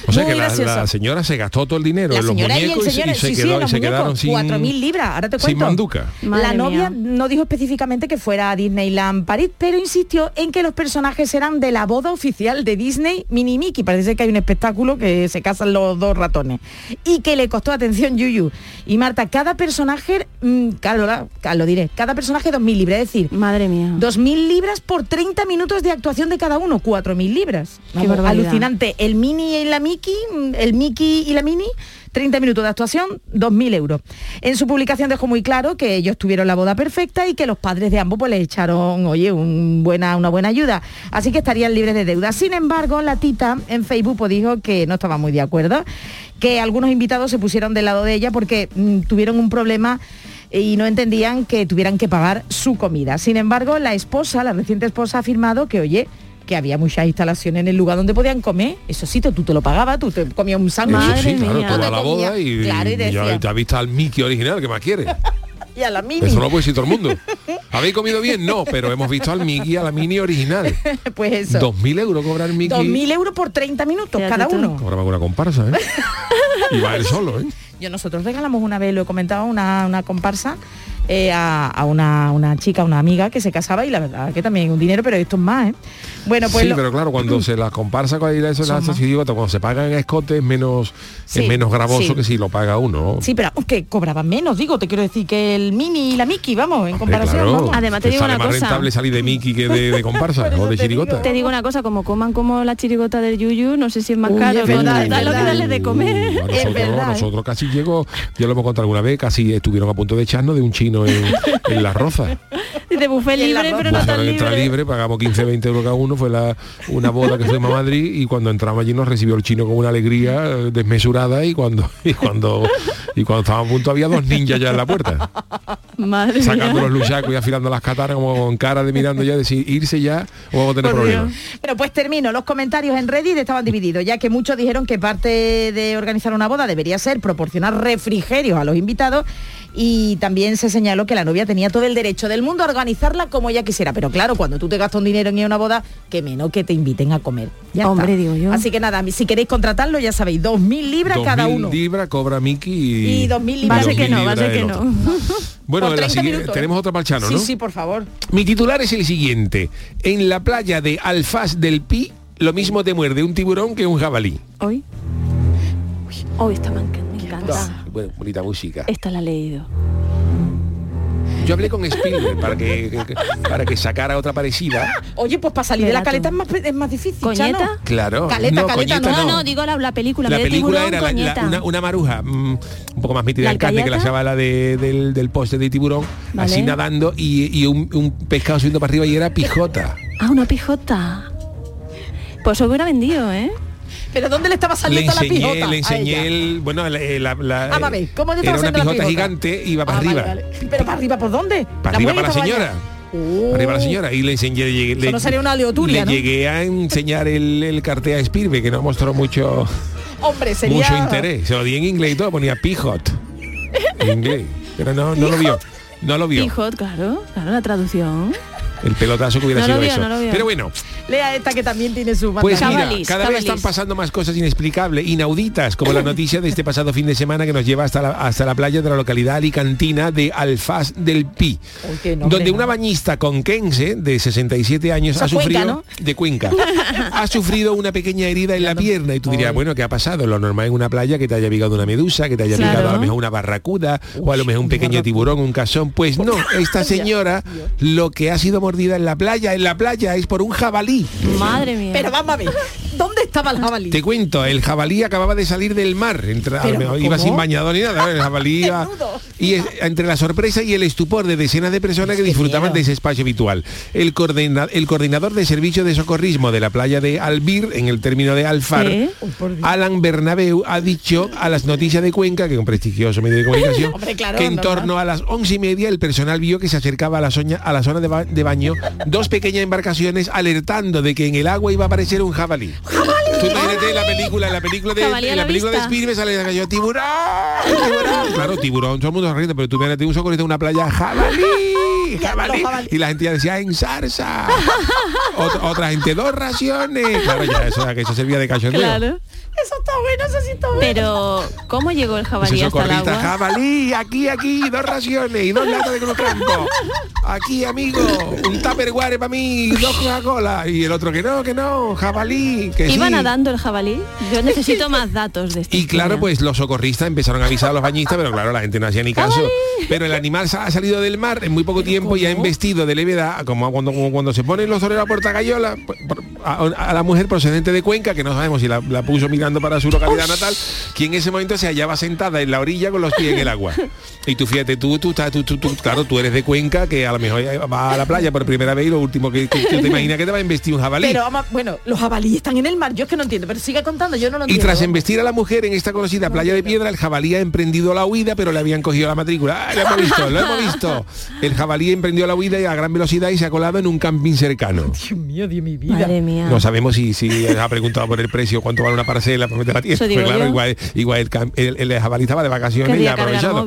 O sea Muy que la, señora se gastó todo el dinero La en los señora y el muñecos y, se- señor, y se, sí, sí, quedó- y los se quedaron muñecos, sin 4.000 libras, ahora te sin cuento. manduca. Madre la novia mía. no dijo específicamente que fuera a Disneyland París, pero insistió en que los personajes eran de la boda oficial de Disney Mini Mickey. Parece que hay un espectáculo que se casan los dos ratones. Y que le costó atención Yuyu. Y Marta, cada personaje, mm, Carola, lo diré, cada personaje 2.000 libras, es decir, Madre mía. 2.000 libras por 30 minutos de actuación de cada uno, 4.000 libras. Qué Vamos, barbaridad. alucinante. El mini y la Mickey, el Mickey y la Mini, 30 minutos de actuación, 2.000 euros. En su publicación dejó muy claro que ellos tuvieron la boda perfecta y que los padres de ambos pues les echaron, oye, un buena, una buena ayuda. Así que estarían libres de deuda. Sin embargo, la tita en Facebook pues, dijo que no estaba muy de acuerdo, que algunos invitados se pusieron del lado de ella porque mm, tuvieron un problema y no entendían que tuvieran que pagar su comida. Sin embargo, la esposa, la reciente esposa, ha afirmado que, oye, que había muchas instalaciones en el lugar donde podían comer. Eso sí, tú te lo pagabas, tú te comías un sándwich. Sí, claro, mía. tú vas a Te la boda comía- y, claro, y y ya decía- te has visto al Mickey original, ¿qué más quieres? Y a la mini. Eso no lo puede decir todo el mundo. ¿Habéis comido bien? No, pero hemos visto al Mickey, a la mini original. pues eso. 2.000 euros cobrar Mickey. 2.000 euros por 30 minutos cada uno. Ahora va con una comparsa, ¿eh? Y va él solo, ¿eh? Yo nosotros regalamos una vez, lo he comentado, una, una comparsa eh, a, a una, una chica, una amiga que se casaba y la verdad que también un dinero, pero esto es más, ¿eh? Bueno, pues sí, lo- pero claro, cuando se las comparsa con eso, más. chirigotas, cuando se pagan a escote es menos, Sí, es menos gravoso sí. que si lo paga uno. ¿no? Sí, pero que cobraban menos, digo, te quiero decir que el mini y la Mickey, vamos, en Hombre, comparación, claro, vamos. Además, te que digo sale una más cosa. rentable salir de Mickey que de, de comparsa eso o de te digo. chirigota. Te digo una cosa, como coman como la chirigota del Yuyu, no sé si es más Uy, caro. es verdad, da- es da lo que darle de comer. Uh, a Es nosotros, verdad, ¿eh? nosotros casi llegó, ya lo hemos contado alguna vez, casi estuvieron a punto de echarnos de un chino en, en la roza. De buffet Y en la libre, pero no tan entrar libre. libre, pagamos 15, 20 euros cada uno, fue la, una boda que fuimos a Madrid y cuando entramos allí nos recibió el chino con una alegría eh, desmesurada y cuando y cuando y cuando estábamos a punto había dos ninjas ya en la puerta, Madre sacando mía. los luchacos y afilando las cataras como con cara de mirando ya, decir irse ya o vamos a tener Por problemas. Bueno, pues termino. Los comentarios en Reddit estaban divididos, ya que muchos dijeron que parte de organizar una boda debería ser proporcionar refrigerios a los invitados y también se señaló que la novia tenía todo el derecho del mundo a organizarla como ella quisiera. Pero claro, cuando tú te gastas un dinero en ir a una boda, que menos que te inviten a comer. Ya Hombre, está. digo yo. Así que nada, si queréis contratarlo, ya sabéis, 2.000 libras cada 2.000 uno. libras cobra Mickey y, Y 2.000 y libras. Va que 2.000 no, va a ser libras que no. Bueno, Por la 30 siguiente- minutos, ¿eh? tenemos otro palchano, Sí, ¿no? sí, por favor. Mi titular es el siguiente. En la playa de Alfaz del Pi, lo mismo te muerde un tiburón que un jabalí. Hoy. Hoy esta me encanta. Bueno, bonita música. Esta la he leído. Yo hablé con Spielberg para que, que- para que sacara otra parecida. Oye, pues para salir de la caleta es más, es más difícil. ¿Coñeta? Chano. Claro. Caleta, no, caleta, coñeta No, no. no, digo la, la película. La película tiburón, era la- la- coñeta. una, una maruja mm, un poco más metida ¿La en carne que la chavala de- del, del poste de tiburón, Vale. así nadando y, y un, un pescado subiendo para arriba y era pijota. Ah, una pijota. Pues hubiera vendido, ¿eh? Pero ¿dónde le estaba Le saliendo la enseñé, pijota? le enseñé el, bueno, la, la- la- Ah, ve, ¿cómo le era una la pijota pijota? gigante iba para Ah, vale, arriba. vale. Pero para arriba, ¿por dónde? Para arriba para la señora. Oh. Arriba la señora y le enseñé le, llegué- le- no sería una aleoturia, le ¿no? llegué a enseñar el, el cartel a Spirbe que no mostró mucho Hombre, sería... mucho interés se lo di en inglés y todo ponía pijot en inglés pero no, no lo vio no lo vio Pijot, claro, claro, la traducción. El pelotazo que hubiera No sido vio, eso no pero bueno Lea esta que también tiene su banda. pues mira, Cabalis, cada vez cabalis. están pasando más cosas inexplicables, inauditas, como la noticia de este pasado fin de semana que nos lleva hasta la, hasta la playa de la localidad alicantina de Alfaz del Pi, Uy, qué nombre, donde una bañista conquense de 67 años O sea, ha sufrido Cuenca, de Cuenca, ha sufrido una pequeña herida en la pierna y tú dirías, bueno, ¿qué ha pasado? Lo normal en una playa que te haya picado una medusa, que te haya Claro. picado a lo mejor una barracuda o a lo mejor un pequeño tiburón, un casón. Pues no, esta señora lo que ha sido mordida en la playa, en la playa es por un jabalí. Madre mía. Pero vamos a ver, ¿Dónde estaba el jabalí? Te cuento, el jabalí acababa de salir del mar, entra- ¿Pero iba sin bañador ni nada, el jabalí iba- y es- entre la sorpresa y el estupor de decenas de personas que disfrutaban miedo. de ese espacio habitual. El, coordina- el coordinador de servicio de socorrismo de la playa de Albir, en el término de Alfar, ¿Sí? Alan Bernabeu, ha dicho a las noticias de Cuenca, que es un prestigioso medio de comunicación, Hombre, claro, que en torno a las once y media el personal vio que se acercaba a la, soña- a la zona de, ba- de baño dos pequeñas embarcaciones alertando de que en el agua iba a aparecer un jabalí. Tú imagínate la película, en la película de, Jabalí en la la película de vista. Spielberg sale canción tiburón, tiburón. Claro, tiburón, todo el mundo se ríe, pero tú imagínate un socorrista en una playa, jabalí, jabalí. Y la gente ya decía en zarza. Otra, otra gente, dos raciones. Claro, ya eso, que eso servía de cachondeo. Claro. Eso está bueno, eso sí está bueno. Pero, ¿cómo llegó el jabalí hasta el agua? jabalí, aquí, aquí, dos raciones y dos latas de cruzcampo. Aquí, amigo, un tupperware para mí, dos Coca-Cola. Y el otro que no, que no, jabalí, que ¿Iba sí. nadando el jabalí? Yo necesito más datos de esta Y claro, historia. pues los socorristas empezaron a avisar a los bañistas, pero claro, la gente no hacía ni caso. ¡Jabalí! Pero el animal ha salido del mar en muy poco tiempo y ha embestido de levedad, como cuando, como cuando se ponen los toreros a Portagayola, por- por- a, a la mujer procedente de Cuenca, que no sabemos si la, la puso mirando para su localidad natal, que en ese momento se hallaba sentada en la orilla con los pies en el agua. Y tú fíjate, tú, tú, estás- tú, tú, tú- claro, tú eres de Cuenca, que a lo mejor va a la playa por primera vez y lo último que, que- que te imaginas que te va a embestir un jabalí. Pero bueno, los jabalíes están en el mar, yo es que no entiendo, pero sigue contando, yo no lo Y entiendo. tras embestir a la mujer en esta conocida playa de piedra, el jabalí ha emprendido la huida, pero le habían cogido la matrícula. ¡Ah, lo hemos visto, lo hemos visto. El jabalí emprendió la huida y a gran velocidad y se ha colado en un camping cercano. Dios mío, Dios mi vida. Madre mía. No sabemos si, si ha preguntado por el precio, cuánto vale una parcela para meter la tierra. Pues claro, igual, igual el, el- el jabalí estaba de vacaciones y ha aprovechado.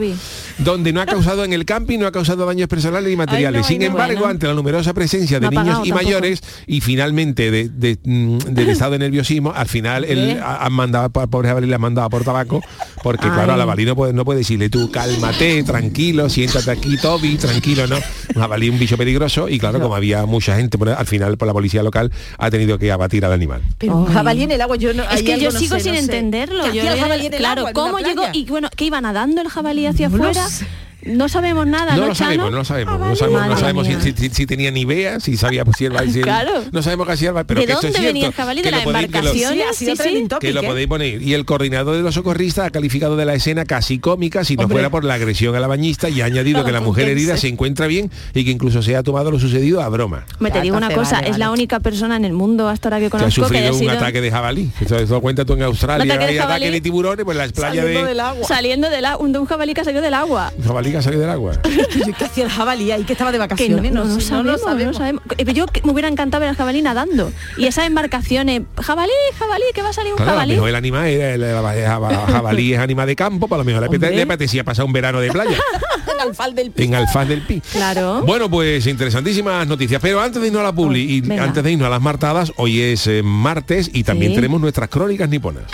Donde no ha causado en el camping, no ha causado daños personales ni materiales. Ay, no, ay, Sin no. embargo, Bueno. ante la numerosa presencia de No niños pagado y tampoco. mayores y finalmente de, de, mm, del estado de nerviosismo, al final él han mandado, al pobre jabalí le han mandado por tabaco, porque Ay. claro, al jabalí no puede, no puede decirle tú, cálmate, tranquilo, siéntate aquí, Toby, tranquilo, ¿no? Un jabalí, un bicho peligroso, y claro, como había mucha gente, al final por la policía local ha tenido que abatir al animal. Pero jabalí en el agua, yo no. Es hay que yo no sigo sé, sin no entenderlo. ¿Qué Yo hacía el no- jabalí en el claro, agua, ¿cómo llegó? Y bueno, que iba nadando el jabalí hacia afuera. sé. No sabemos nada, No ¿no, lo sabemos, no lo sabemos, no Madre sabemos, no sabemos si, si- si tenía ni idea, si sabía pues, si el si el- Claro. no sabemos casi el pero ¿De que esto es dónde venía cierto, el ¿De lo la podéis- que lo- embarcación? Sí, ha sido Sí, sí. trending topic, que lo ¿eh? podéis poner. Y el coordinador de los socorristas ha calificado de la escena casi cómica si no Hombre. fuera por la agresión a la bañista y ha añadido Para que la mujer herida se encuentra bien y que incluso se ha tomado lo sucedido a broma. Me te digo una cosa, vale, es la única persona en el mundo hasta ahora que Que ha conozco que sufrido haya un sido ataque de jabalí. Eso, eso lo cuenta tú en Australia. ataque de Hay ataque jabalí. de tiburones, pues las playas Saliendo de del agua. saliendo del agua, un jabalí que ha salido del agua. jabalí que ha salido del agua. ¿Qué hacía el jabalí ahí que estaba de Que no, vacaciones? no, no sé, sabemos, no sabemos. Eh, Yo que me hubiera encantado ver al jabalí nadando. Y esas embarcaciones, jabalí, jabalí, que va a salir un Claro, a lo jabalí. mejor el animal era el, el- el jabalí es animal de campo, para lo mejor le apete- Hombre. le apetecía pasar un verano de playa En Alfal del Pi. en Alfaz del Pi. Claro. Bueno, pues interesantísimas noticias. Pero antes de irnos a la publi y Venga. antes de irnos a las martadas, hoy es eh, martes y también Sí. tenemos nuestras crónicas niponas.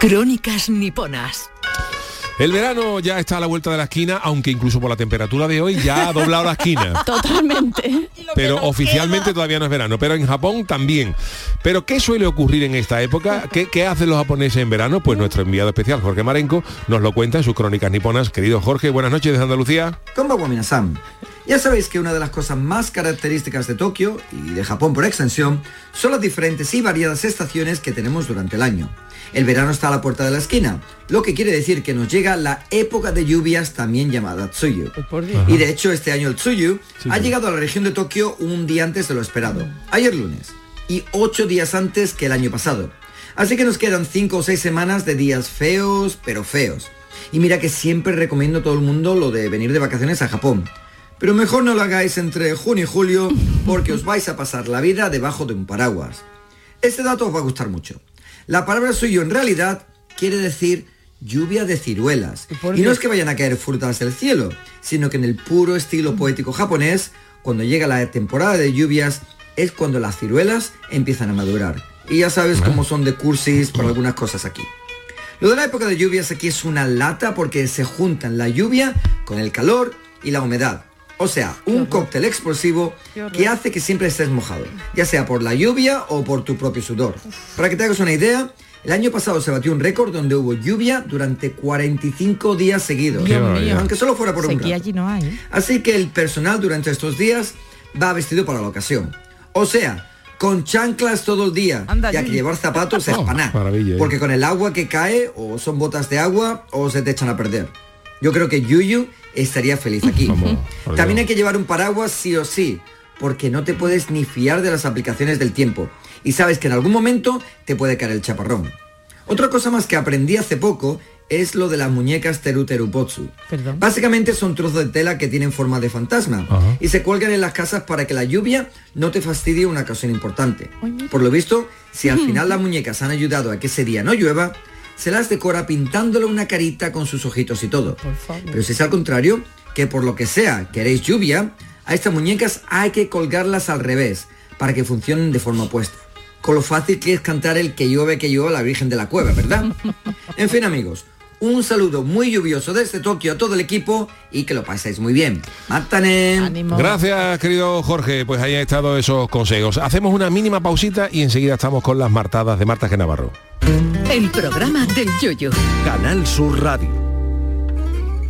Crónicas niponas. El verano ya está a la vuelta de la esquina, aunque incluso por la temperatura de hoy ya ha doblado la esquina. Totalmente. Pero oficialmente todavía no es verano, pero en Japón también. Pero ¿qué suele ocurrir en esta época? ¿Qué, qué hacen los japoneses en verano? Pues nuestro enviado especial, Jorge Marenco, nos lo cuenta en sus crónicas niponas. Querido Jorge, buenas noches desde Andalucía. Minasan. Ya sabéis que una de las cosas más características de Tokio y de Japón por extensión son las diferentes y variadas estaciones que tenemos durante el año. El verano está a la puerta de la esquina, lo que quiere decir que nos llega la época de lluvias también llamada Tsuyu. Y de hecho este año el Tsuyu ha llegado a la región de Tokio un día antes de lo esperado, ayer lunes, y ocho días antes que el año pasado. Así que nos quedan cinco o seis semanas de días feos, pero feos. Y mira que siempre recomiendo a todo el mundo lo de venir de vacaciones a Japón. Pero mejor no lo hagáis entre junio y julio porque os vais a pasar la vida debajo de un paraguas. Este dato os va a gustar mucho. La palabra suyo en realidad quiere decir lluvia de ciruelas. Y no es que vayan a caer frutas del cielo, sino que en el puro estilo poético japonés, cuando llega la temporada de lluvias, es cuando las ciruelas empiezan a madurar. Y ya sabes cómo son de cursis por algunas cosas aquí. Lo de la época de lluvias aquí es una lata porque se juntan la lluvia con el calor y la humedad. O sea, un cóctel explosivo que hace que siempre estés mojado, ya sea por la lluvia o por tu propio sudor. Para que te hagas una idea, el año pasado se batió un récord donde hubo lluvia durante 45 días seguidos, Dios mío. aunque solo fuera por un rato. allí no hay. ¿eh? Así que el personal durante estos días va vestido para la ocasión. O sea, con chanclas todo el día, Anda, ya que llevar zapatos es Oh, paná. ¿eh? Porque con el agua que cae, o son botas de agua, o se te echan a perder. Yo creo que Yuyu estaría feliz aquí. Vamos, También hay que llevar un paraguas sí o sí, porque no te puedes ni fiar de las aplicaciones del tiempo. Y sabes que en algún momento te puede caer el chaparrón. Otra cosa más que aprendí hace poco es lo de las muñecas Teru Teru Botsu. Perdón. Básicamente son trozos de tela que tienen forma de fantasma Ajá. y se cuelgan en las casas para que la lluvia no te fastidie una ocasión importante. Por lo visto, si al final las muñecas han ayudado a que ese día no llueva, se las decora pintándole una carita con sus ojitos y todo. Pero si es al contrario, que por lo que sea queréis lluvia, a estas muñecas hay que colgarlas al revés para que funcionen de forma opuesta. Con lo fácil que es cantar el que llueve, que llueve a la Virgen de la Cueva, ¿verdad? En fin, amigos, un saludo muy lluvioso desde Tokio a todo el equipo y que lo paséis muy bien. ¡Mátane! Ánimo. Gracias, querido Jorge. Pues ahí han estado esos consejos. Hacemos una mínima pausita y enseguida estamos con las martadas de Marta G. Navarro. El programa del yoyo. Canal Sur Radio.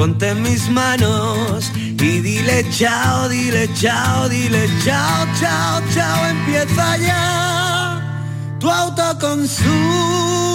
ponte en mis manos y dile chao, dile chao, dile chao, chao, chao, empieza ya tu autoconsumo,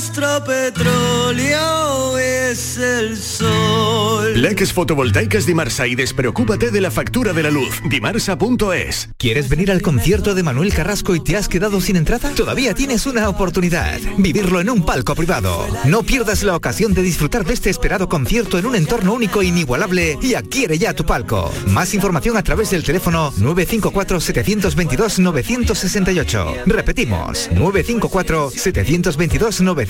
nuestro petróleo es el sol. Leques fotovoltaicas Dimarsa y despreocúpate de la factura de la luz. Dimarsa.es. ¿Quieres venir al concierto de Manuel Carrasco y te has quedado sin entrada? Todavía tienes una oportunidad. Vivirlo en un palco privado. No pierdas la ocasión de disfrutar de este esperado concierto en un entorno único e inigualable y adquiere ya tu palco. Más información a través del teléfono 954-722-968. Repetimos, 954-722-968.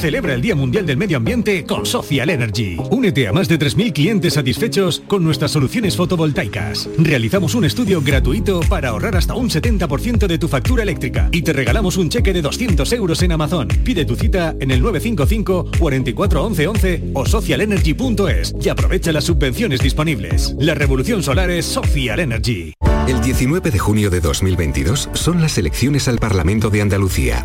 Celebra el Día Mundial del Medio Ambiente con Social Energy. Únete a más de 3.000 clientes satisfechos con nuestras soluciones fotovoltaicas. Realizamos un estudio gratuito para ahorrar hasta un 70% de tu factura eléctrica y te regalamos un cheque de 200 euros en Amazon. Pide tu cita en el 955 44 11 11 o socialenergy.es y aprovecha las subvenciones disponibles. La revolución solar es Social Energy. El 19 de junio de 2022 son las elecciones al Parlamento de Andalucía.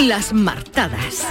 Las martadas.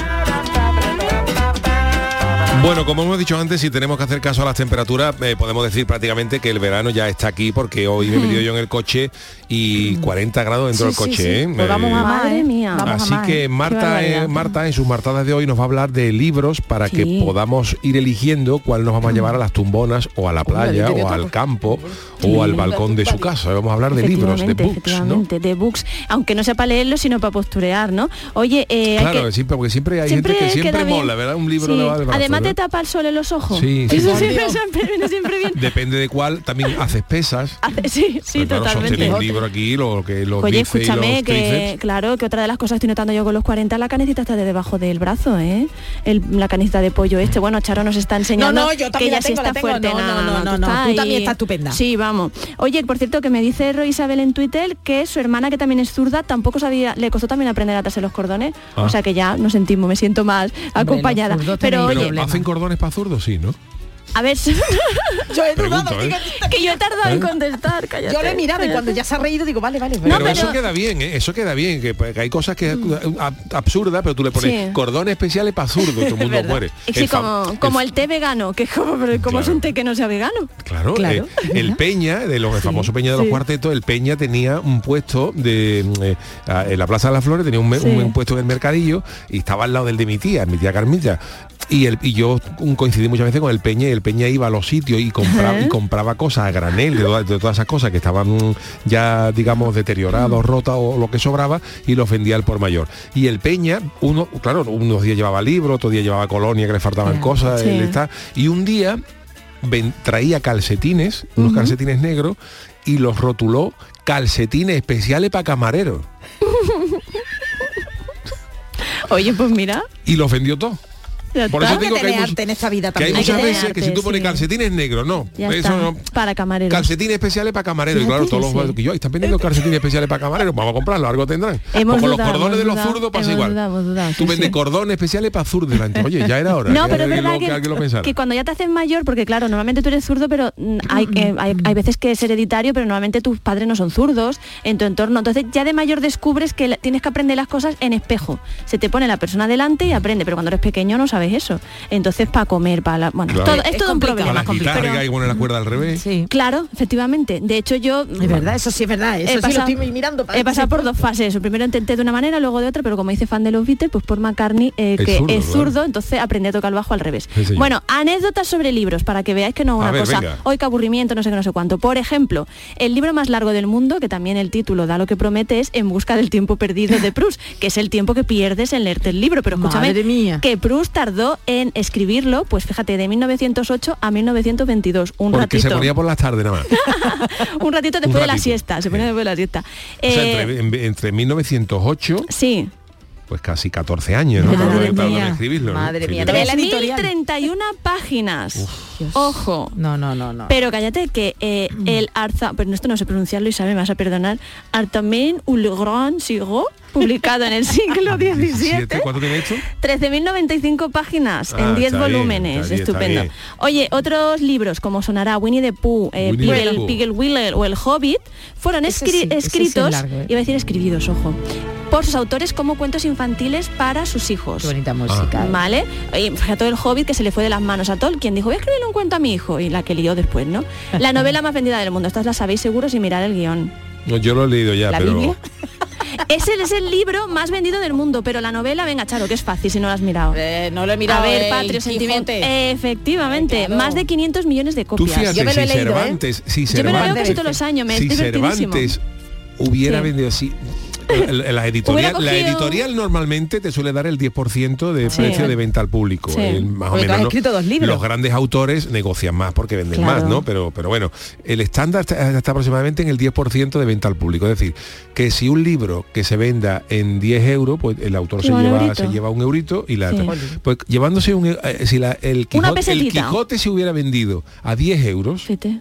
Bueno, como hemos dicho antes, si tenemos que hacer caso a las temperaturas, eh, podemos decir prácticamente que el verano ya está aquí porque hoy me he metido yo en el coche y 40 grados dentro del coche. ¿eh? Pues vamos a más, Madre mía. Vamos a Así más, que Marta, eh, Marta en sus martadas de hoy nos va a hablar de libros para que podamos ir eligiendo cuál nos vamos a llevar a las tumbonas o a la playa o al campo o al balcón de su casa. Vamos a hablar de libros, de books, ¿no? de books, aunque no sea para leerlo, sino para posturear, ¿no? Oye, eh, hay Claro, que- siempre, porque siempre hay siempre gente que siempre mola, ¿verdad? Un libro Sí. le va de brazo, Además. Te tapa el sol en los ojos. Sí, sí, Eso sí. siempre, siempre viene siempre bien. Depende de cuál, también haces pesas. Hace- Sí, sí, claro, totalmente. un libro aquí, lo que los Oye, y escúchame, los que tríceps. claro, que otra de las cosas que estoy notando yo con los 40, la canecita está de debajo del brazo, ¿eh? El- la canecita de pollo este. Bueno, Charo nos está enseñando No, no, yo también que la ella sí está tengo. fuerte. No, no, no, no, tú no, estás tú también estás estupenda. Sí, vamos. Oye, por cierto, que me dice Ro Isabel en Twitter que su hermana, que también es zurda, tampoco sabía, le costó también aprender a atarse los cordones. Ah. O sea que ya nos sentimos, me siento más acompañada. Pero Pero oye, hacen cordones para zurdos, sí, ¿no? a ver, Yo he Pregunto, ¿eh? que yo he tardado en ¿Eh? contestar, cállate. Yo le he mirado y cuando ya se ha reído digo, vale, vale. pero, eso queda bien, ¿eh? eso queda bien, que, pues, que hay cosas que ab- absurdas, pero tú le pones Sí. cordones especiales para zurdos, todo el mundo muere. Es que El como, como el té vegano, que es como, pero ¿cómo es un té que no sea vegano? Claro, Claro. eh, el Peña, de los el famoso Peña de los sí. cuartetos, el Peña tenía un puesto de eh, a- en la Plaza de las Flores, tenía un, Sí. un puesto en el mercadillo y estaba al lado del de mi tía, mi tía Carmilla. Y, el, y yo coincidí muchas veces con el Peña y el Peña iba a los sitios y compraba, y compraba cosas a granel de, todas- de todas esas cosas que estaban mm, ya digamos deterioradas, rotas o lo que sobraba y los vendía al por mayor. Y el Peña, uno, claro, unos días llevaba libros, otros días llevaba colonia que le faltaban cosas, sí. él está, y un día ven- traía calcetines, unos calcetines negros, y los rotuló calcetines especiales para camareros. Oye, pues mira. Y los vendió todos. Por eso digo que hay, much- en esta vida que hay también. muchas Hay que veces que si tú pones arte, sí. calcetines negros, no. Ya eso está. no. Para camareros. Calcetines especiales para camareros. Y claro, todos los sí. que yo, están vendiendo calcetines especiales para camareros, vamos a comprarlo, algo tendrán. Hemos Como los dudado, cordones de los zurdos pasa igual. dudado, Tú sí, vendes cordones especiales para zurdos. delante. Oye, ya era hora. No, pero es verdad que, cuando ya te haces mayor, porque claro, normalmente tú eres zurdo, pero mm, hay, hay, hay veces que es hereditario, pero normalmente tus padres no son zurdos en tu entorno. Entonces ya de mayor descubres que tienes que aprender las cosas en espejo. Se te pone la persona delante y aprende, pero cuando eres pequeño no sabes eso. Entonces para comer, para la... Bueno, Claro. todo, es, Es todo un complicado, problema. Para la guitarra Pero- que hay que poner la cuerda al revés. Sí. Claro, efectivamente. De hecho, yo... Es verdad, eso sí es verdad. Eso sí lo estoy mirando. He pasado por dos fases. Eso, Primero intenté de una manera, luego de otra, pero como dice fan de los Beatles, pues por McCartney, eh, Es que zurdo, es claro. zurdo, entonces aprendí a tocar el bajo al revés. Sí, bueno, anécdotas sobre libros, para que veáis que no es una ver, cosa, venga. hoy qué aburrimiento, no sé qué, no sé cuánto. Por ejemplo, el libro más largo del mundo, que también el título da lo que promete, es En busca del tiempo perdido de Proust, que es el tiempo que pierdes en leerte el libro. Pero escúchame, Madre mía. que Proust tardó en escribirlo, pues fíjate, de 1908 a 1922, un Porque ratito. se ponía por las tardes nada más. un ratito después de la ratito. siesta, se ponía después de la siesta. O sea, Eh, entre, en- entre 1908, Sí, pues casi 14 años, ¿no? Madre mía. escribirlo. ¿no? Madre mía, la editorial. 3031 páginas. Ojo. No, no, no, no. Pero cállate que eh, el Arza, pero esto no sé pronunciarlo y sabe, me vas a perdonar, Artamen Grand Sigo, publicado en el siglo XVII. ¿Cuánto tiene esto? 13.095 páginas Ah, en 10 está bien, volúmenes, bien, está estupendo. Oye, otros libros como sonará Winnie the Pooh, eh, Pigel, Pooh. Pigel Wheeler o El Hobbit, fueron escri- sí, es escritos, largo, ¿eh? iba a decir escribidos, ojo, por sus autores como cuentos infantiles para sus hijos. Qué bonita música. ¿Vale? Y fíjate el Hobbit que se le fue de las manos a Tolkien. Dijo, voy a escribirle un cuento a mi hijo. Y la que lió después, ¿no? La novela más vendida del mundo. Estas la sabéis seguro sin mirar el guion. No, yo lo he leído ya, ¿La pero... Biblia? Ese es el libro más vendido del mundo, pero la novela, venga, Charo, que es fácil si no la has mirado. Eh, no lo he mirado. a ver, el Patrio, sentimiento. Efectivamente, Claro. más de 500 millones de Tú copias. fíjate, Yo me lo he si leído, ¿eh? Cervantes, si Yo me lo leo casi todos los años, me si es divertidísimo. Cervantes hubiera Sí. vendido así, la, la editorial, la editorial normalmente te suele dar el 10% de Sí. precio de venta al público. Sí. El- más o menos, has ¿no? escrito dos libros. Los grandes autores negocian más porque venden Claro. más, ¿no? Pero, pero bueno, el estándar está, está aproximadamente en el 10% de venta al público. Es decir, que si un libro que se venda en 10 euros, pues el autor se Lleva un lleva, eurito. se lleva un eurito y la Sí. pues llevándose un eh, si la- el, Quijote, el. Quijote se hubiera vendido a 10 euros, Fíjate.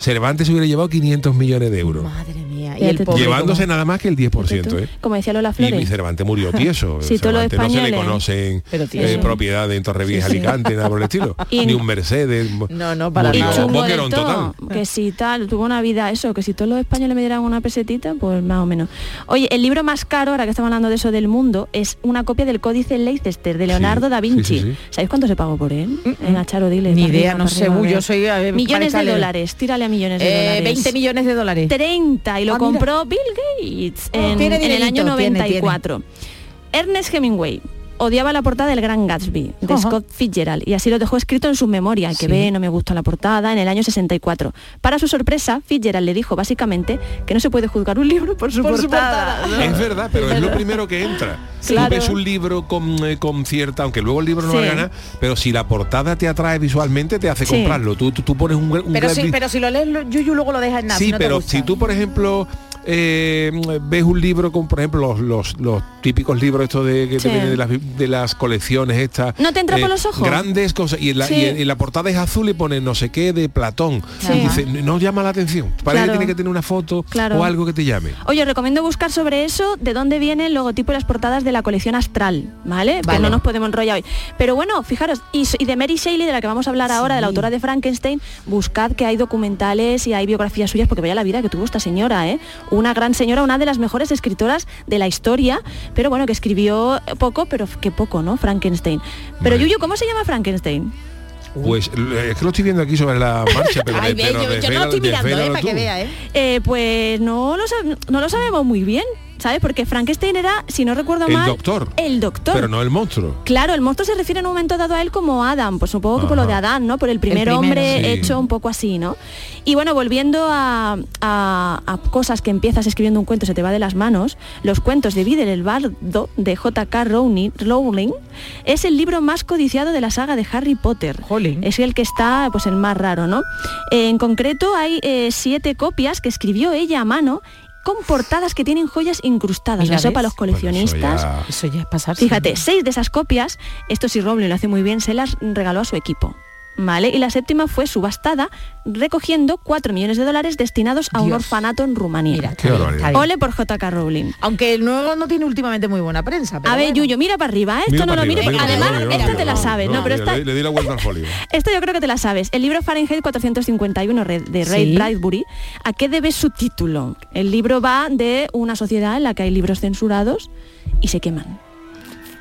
Cervantes se hubiera llevado 500 millones de euros. Madre mía. Y el pobre Llevándose nada más que el 10%, ¿eh? Como decía Lola Y, Flores. y Cervantes murió tieso. Sí, todos los Cervantes no se le españoles. conocen Pero eh, propiedades en Torrevieja, Sí, sí. Alicante, nada por el estilo. Y- Ni un Mercedes. No, no, para murió y boquerón todo, total. que si tal, tuvo una vida eso, que si todos los españoles me dieran una pesetita, pues más o menos. Oye, el libro más caro, ahora que estamos hablando de eso del mundo, es una copia del Códice Leicester de Leonardo da Vinci. sí, sí. ¿Sabéis cuánto se pagó por él? Venga, Charo, dile. Ni para idea, arriba, no sé, yo soy, ver, Millones de dólares, tírale a millones de Eh, dólares. 20 millones de dólares. 30 y lo Ah, mira. compró Bill Gates en, Tiene en el año tiene, 94. Ernest Hemingway odiaba la portada del Gran Gatsby de Ajá. Scott Fitzgerald y así lo dejó escrito en su memoria, que Sí. ve, no me gusta la portada, en el año 64. Para su sorpresa, Fitzgerald le dijo básicamente que no se puede juzgar un libro por su Por su portada. Es verdad, pero Es es lo primero que entra. Claro. Tú ves un libro con, eh, con cierta, aunque luego el libro no Sí. va a ganar, pero si la portada te atrae visualmente, te hace Sí. comprarlo. Tú, tú, tú pones un, un Pero gran si, pero si lo lees, Yuyu luego lo dejas en nada. Sí, si no te pero gusta. si tú, por ejemplo, eh, ves un libro con, por ejemplo, los, los, los típicos libros estos de, que te vienen de, las, de las colecciones estas. ¿No te entra por los ojos? Grandes cosas. Y en, la, Sí. y en- y en la portada es azul y pone no sé qué de Platón. Sí. Y dice, no llama la atención. Parece Claro. que tiene que tener una foto Claro. o algo que te llame. Oye, os recomiendo buscar sobre eso, de dónde viene el logotipo y las portadas de la colección Astral, ¿vale? Vale. Que no nos podemos enrollar hoy. Pero bueno, fijaros, y, y de Mary Shelley, de la que vamos a hablar ahora, de la autora de Frankenstein, buscad que hay documentales y hay biografías suyas, porque vaya la vida que tuvo esta señora, ¿eh? Una gran señora, una de las mejores escritoras de la historia, pero bueno, que escribió poco, pero que poco, ¿no? Frankenstein. Pero. Yuyu, ¿cómo se llama Frankenstein? Pues es que lo estoy viendo aquí sobre la marcha, pero, Ay, de- pero yo, yo no lo estoy mirando, eh, para que vea, ¿eh? Eh, pues no lo, no lo sabemos muy bien, ¿sabes? Porque Frankenstein era, si no recuerdo El mal, doctor. el doctor. Pero no el monstruo. Claro, el monstruo se refiere en un momento dado a él como Adam, pues supongo que por lo de Adán, ¿no? Por el primer primero, hombre sí. hecho un poco así, ¿no? Y bueno, volviendo a, a- a cosas que empiezas escribiendo un cuento, se te va de las manos, los cuentos de Videl el Bardo de J.K. Rowling, Rowling es el libro más codiciado de la saga de Harry Potter. Jolín. Es el que está, pues el más raro, ¿no? Eh, en concreto hay eh, siete copias que escribió ella a mano con portadas que tienen joyas incrustadas. Mira, Eso ¿ves? para los Bueno, eso coleccionistas. ya- Eso ya es pasarse. Fíjate, seis de esas copias, esto sí Rowling lo hace muy bien, se las regaló a su equipo. ¿Vale? Y la séptima fue subastada recogiendo 4 millones de dólares destinados a un orfanato en Rumanía. Mira, Qué bien. Ole por JK Rowling. Aunque el nuevo no tiene últimamente muy buena prensa. pero A ver, bueno. Yuyo, mira para arriba, ¿eh? esto Mira no lo arriba, mira para Además, arriba, mira esta te la sabes, ¿no? Pero esta, le, le di la vuelta al folio. Esto yo creo que te la sabes. El libro Fahrenheit 451 re- de Ray Sí. Bradbury, ¿a qué debe su título? El libro va de una sociedad en la que hay libros censurados y se queman.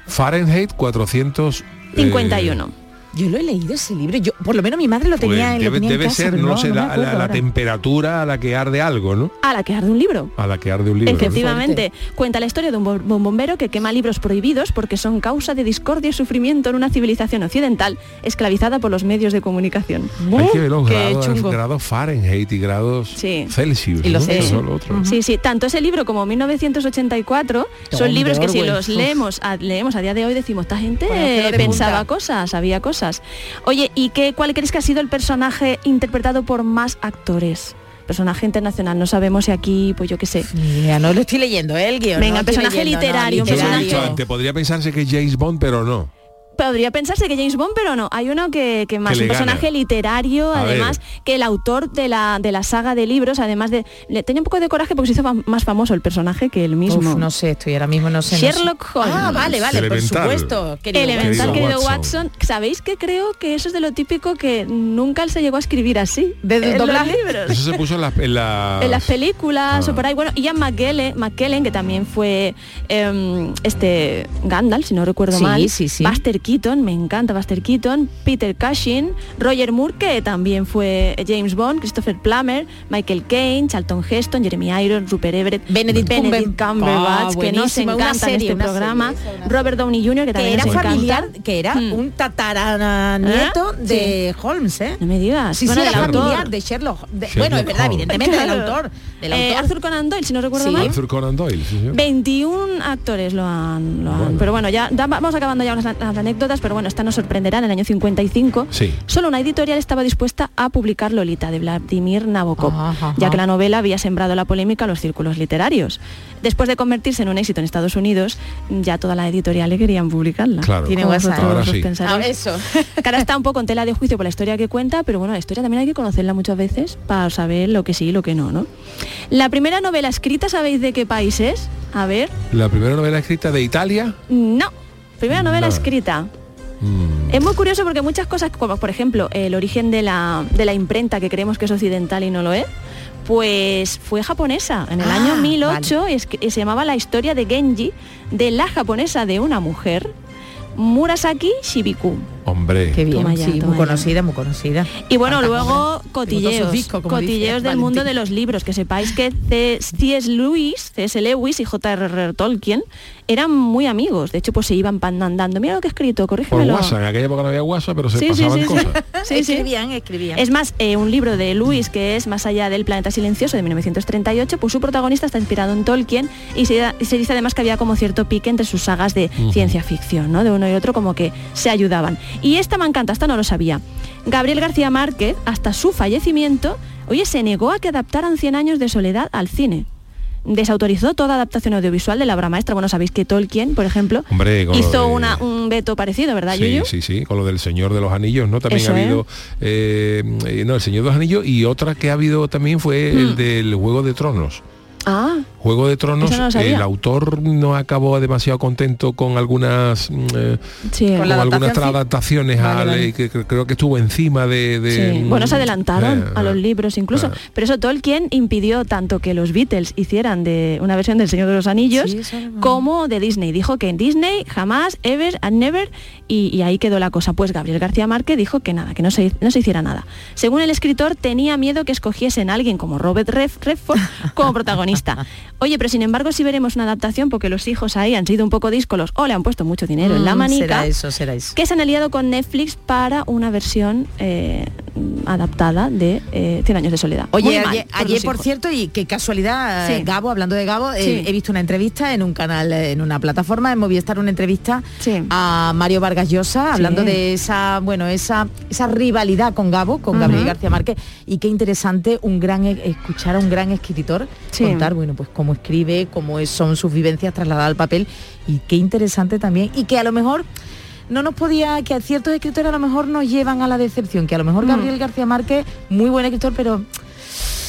Fahrenheit 400... eh, 51. Yo lo he leído ese libro. Yo, por lo menos mi madre lo pues tenía, lo debe tenía en debe casa, ser, pero no, sé, la, temperatura a la que arde algo, ¿no? A la que arde un libro. A la que arde un libro. ¿no? Efectivamente, cuenta la historia de un bo- un bombero que quema libros prohibidos porque son causa de discordia y sufrimiento en una civilización occidental esclavizada por los medios de comunicación. Hay que ver los Qué grados, grados Fahrenheit y grados Sí. Celsius. Y los ¿no? Lo otro. Sí, sí, tanto ese libro como 1984 son libros que si los leemos a, leemos a día de hoy decimos, esta gente pensaba punta". cosas, sabía cosas. Oye, ¿y qué, cuál crees que ha sido el personaje interpretado por más actores? Personaje internacional, no sabemos si aquí, pues yo qué sé. Idea, no lo estoy leyendo, ¿eh? el guion. Venga, no personaje leyendo, no, literario, un Yo lo he personaje- dicho antes, podría pensarse que es James Bond, pero no. Podría pensarse que James Bond, pero no. Hay uno que, que más Que un personaje gana. literario, A además, que el autor de la, de la saga de libros, además de. Le tenía un poco de coraje porque se hizo fam- más famoso el personaje que él mismo. Uf, no sé, estoy ahora mismo no sé. no sé. Sherlock Holmes. Ah, vale, vale, por supuesto. querido Elemental, Querido Watson. Watson. ¿Sabéis que creo que eso es de lo típico que nunca él se llegó a escribir así? ¿De en los doblaje? libros. Eso se puso en, la, en, la- En las películas Ah. o por ahí. Bueno, Ian McKellen, McKellen que también fue em, este Gandalf, si no recuerdo Sí, mal. sí, sí. Buster Keaton, me encanta Buster Keaton. Peter Cushing, Roger Moore, que también fue James Bond, Christopher Plummer, Michael Caine, Charlton Heston, Jeremy Irons, Rupert Everett, Benedict Benedict Cumberbatch. Cumberbatch, Ah, que nos encanta en este programa. serie, Robert Downey Jr., que que también era nos encanta. familiar, que era Hmm. un tataranieto ¿Eh? de Holmes, ¿eh? No me digas. Sí, Bueno, sí, era autor. familiar de Sherlock. de- Sherlock bueno, es verdad, evidentemente del Claro. autor. ¿Del Eh? Arthur Conan Doyle, si no recuerdo Sí. mal. Arthur Conan Doyle, sí, señor. 21 actores lo han, lo han- pero bueno, ya da- vamos acabando ya unas las anécdotas, pero bueno, esta nos sorprenderá en el año 55. Sí. Solo una editorial estaba dispuesta a publicar Lolita de Vladimir Nabokov, Ajá, ya que la novela había sembrado la polémica en los círculos literarios. Después de convertirse en un éxito en Estados Unidos, ya toda la editorial le querían publicarla. Claro. Tiene WhatsApp. Ahora sí. pensaréis. Ah, eso. Ahora está un poco en tela de juicio por la historia que cuenta, pero bueno, la historia también hay que conocerla muchas veces para saber lo que sí y lo que no, ¿no? La primera novela escrita, ¿sabéis de qué país es? A ver. La primera novela escrita de Italia. No. Primera novela No. escrita. Mm, Es muy curioso porque muchas cosas, como por ejemplo el origen de la, de la imprenta, que creemos que es occidental y no lo es, pues fue japonesa. En el Ah, año 1008 es que- se llamaba La historia de Genji, de la japonesa de una mujer, Murasaki Shibiku. Hombre. Qué bien, Toma ya, sí, toma muy ya. conocida, muy conocida. Y bueno, luego cotilleos, discos, dice cotilleos del mundo de los libros, que sepáis que C- C.S. Lewis, C.S. Lewis y J.R.R. Tolkien eran muy amigos. De hecho, pues se iban andando. Mira lo que he escrito, Por corrígemelo. WhatsApp, en aquella época no había WhatsApp, pero se Sí, pasaban sí, sí. cosas. Sí, sí. escribían, escribían. Es más, eh, un libro de Lewis que es Más allá del planeta silencioso de 1938, pues su protagonista está inspirado en Tolkien y se, dice además que había como cierto pique entre sus sagas de ciencia ficción, ¿no? De uno y otro como que se ayudaban. Y esta me encanta, esta no lo sabía. Gabriel García Márquez, hasta su fallecimiento, oye, se negó a que adaptaran 100 años de soledad al cine. Desautorizó toda adaptación audiovisual de la obra maestra. Bueno, sabéis que Tolkien, por ejemplo, Hombre, hizo de- una, un veto parecido, ¿verdad, Sí, Yuyu? sí, sí, con lo del Señor de los Anillos, ¿no? También Eso ha habido, eh, eh, no, el Señor de los Anillos y otra que ha habido también fue el Mm. del Juego de Tronos. Ah, Juego de Tronos, no el autor no acabó demasiado contento con algunas mm, eh, sí. con, la algunas sí. adaptaciones Vale, al- vale. Que, que creo que estuvo encima de, de- Sí. Bueno, se adelantaron Eh, a los libros incluso. eh. Pero eso Tolkien impidió tanto que los Beatles hicieran de una versión del Señor de los Anillos como de Disney. Dijo que en Disney jamás, ever and never, y, y ahí quedó la cosa. Pues Gabriel García Márquez dijo que nada, que no se, no se hiciera nada. Según el escritor, tenía miedo que escogiesen a alguien como Robert Ref- Redford como protagonista. Oye, pero sin embargo sí veremos una adaptación porque los hijos ahí han sido un poco díscolos o le han puesto mucho dinero en la Mm, manica Será eso, será eso. que se han aliado con Netflix para una versión eh, adaptada de eh, 100 años de soledad. Muy Oye, mal ayer, por ayer, cierto, y qué casualidad, Sí. Gabo, hablando de Gabo, eh, he visto una entrevista en un canal, en una plataforma, en Movistar, una entrevista Sí. a Mario Vargas Llosa, hablando de esa, bueno, esa, esa rivalidad con Gabo, con Gabriel. García Márquez, y qué interesante un gran e- escuchar a un gran escritor. Contar, bueno, pues cómo escribe, cómo es- son sus vivencias trasladadas al papel, y qué interesante también, y que a lo mejor no nos podía, que a ciertos escritores a lo mejor nos llevan a la decepción, que a lo mejor Mm. Gabriel García Márquez, muy buen escritor, pero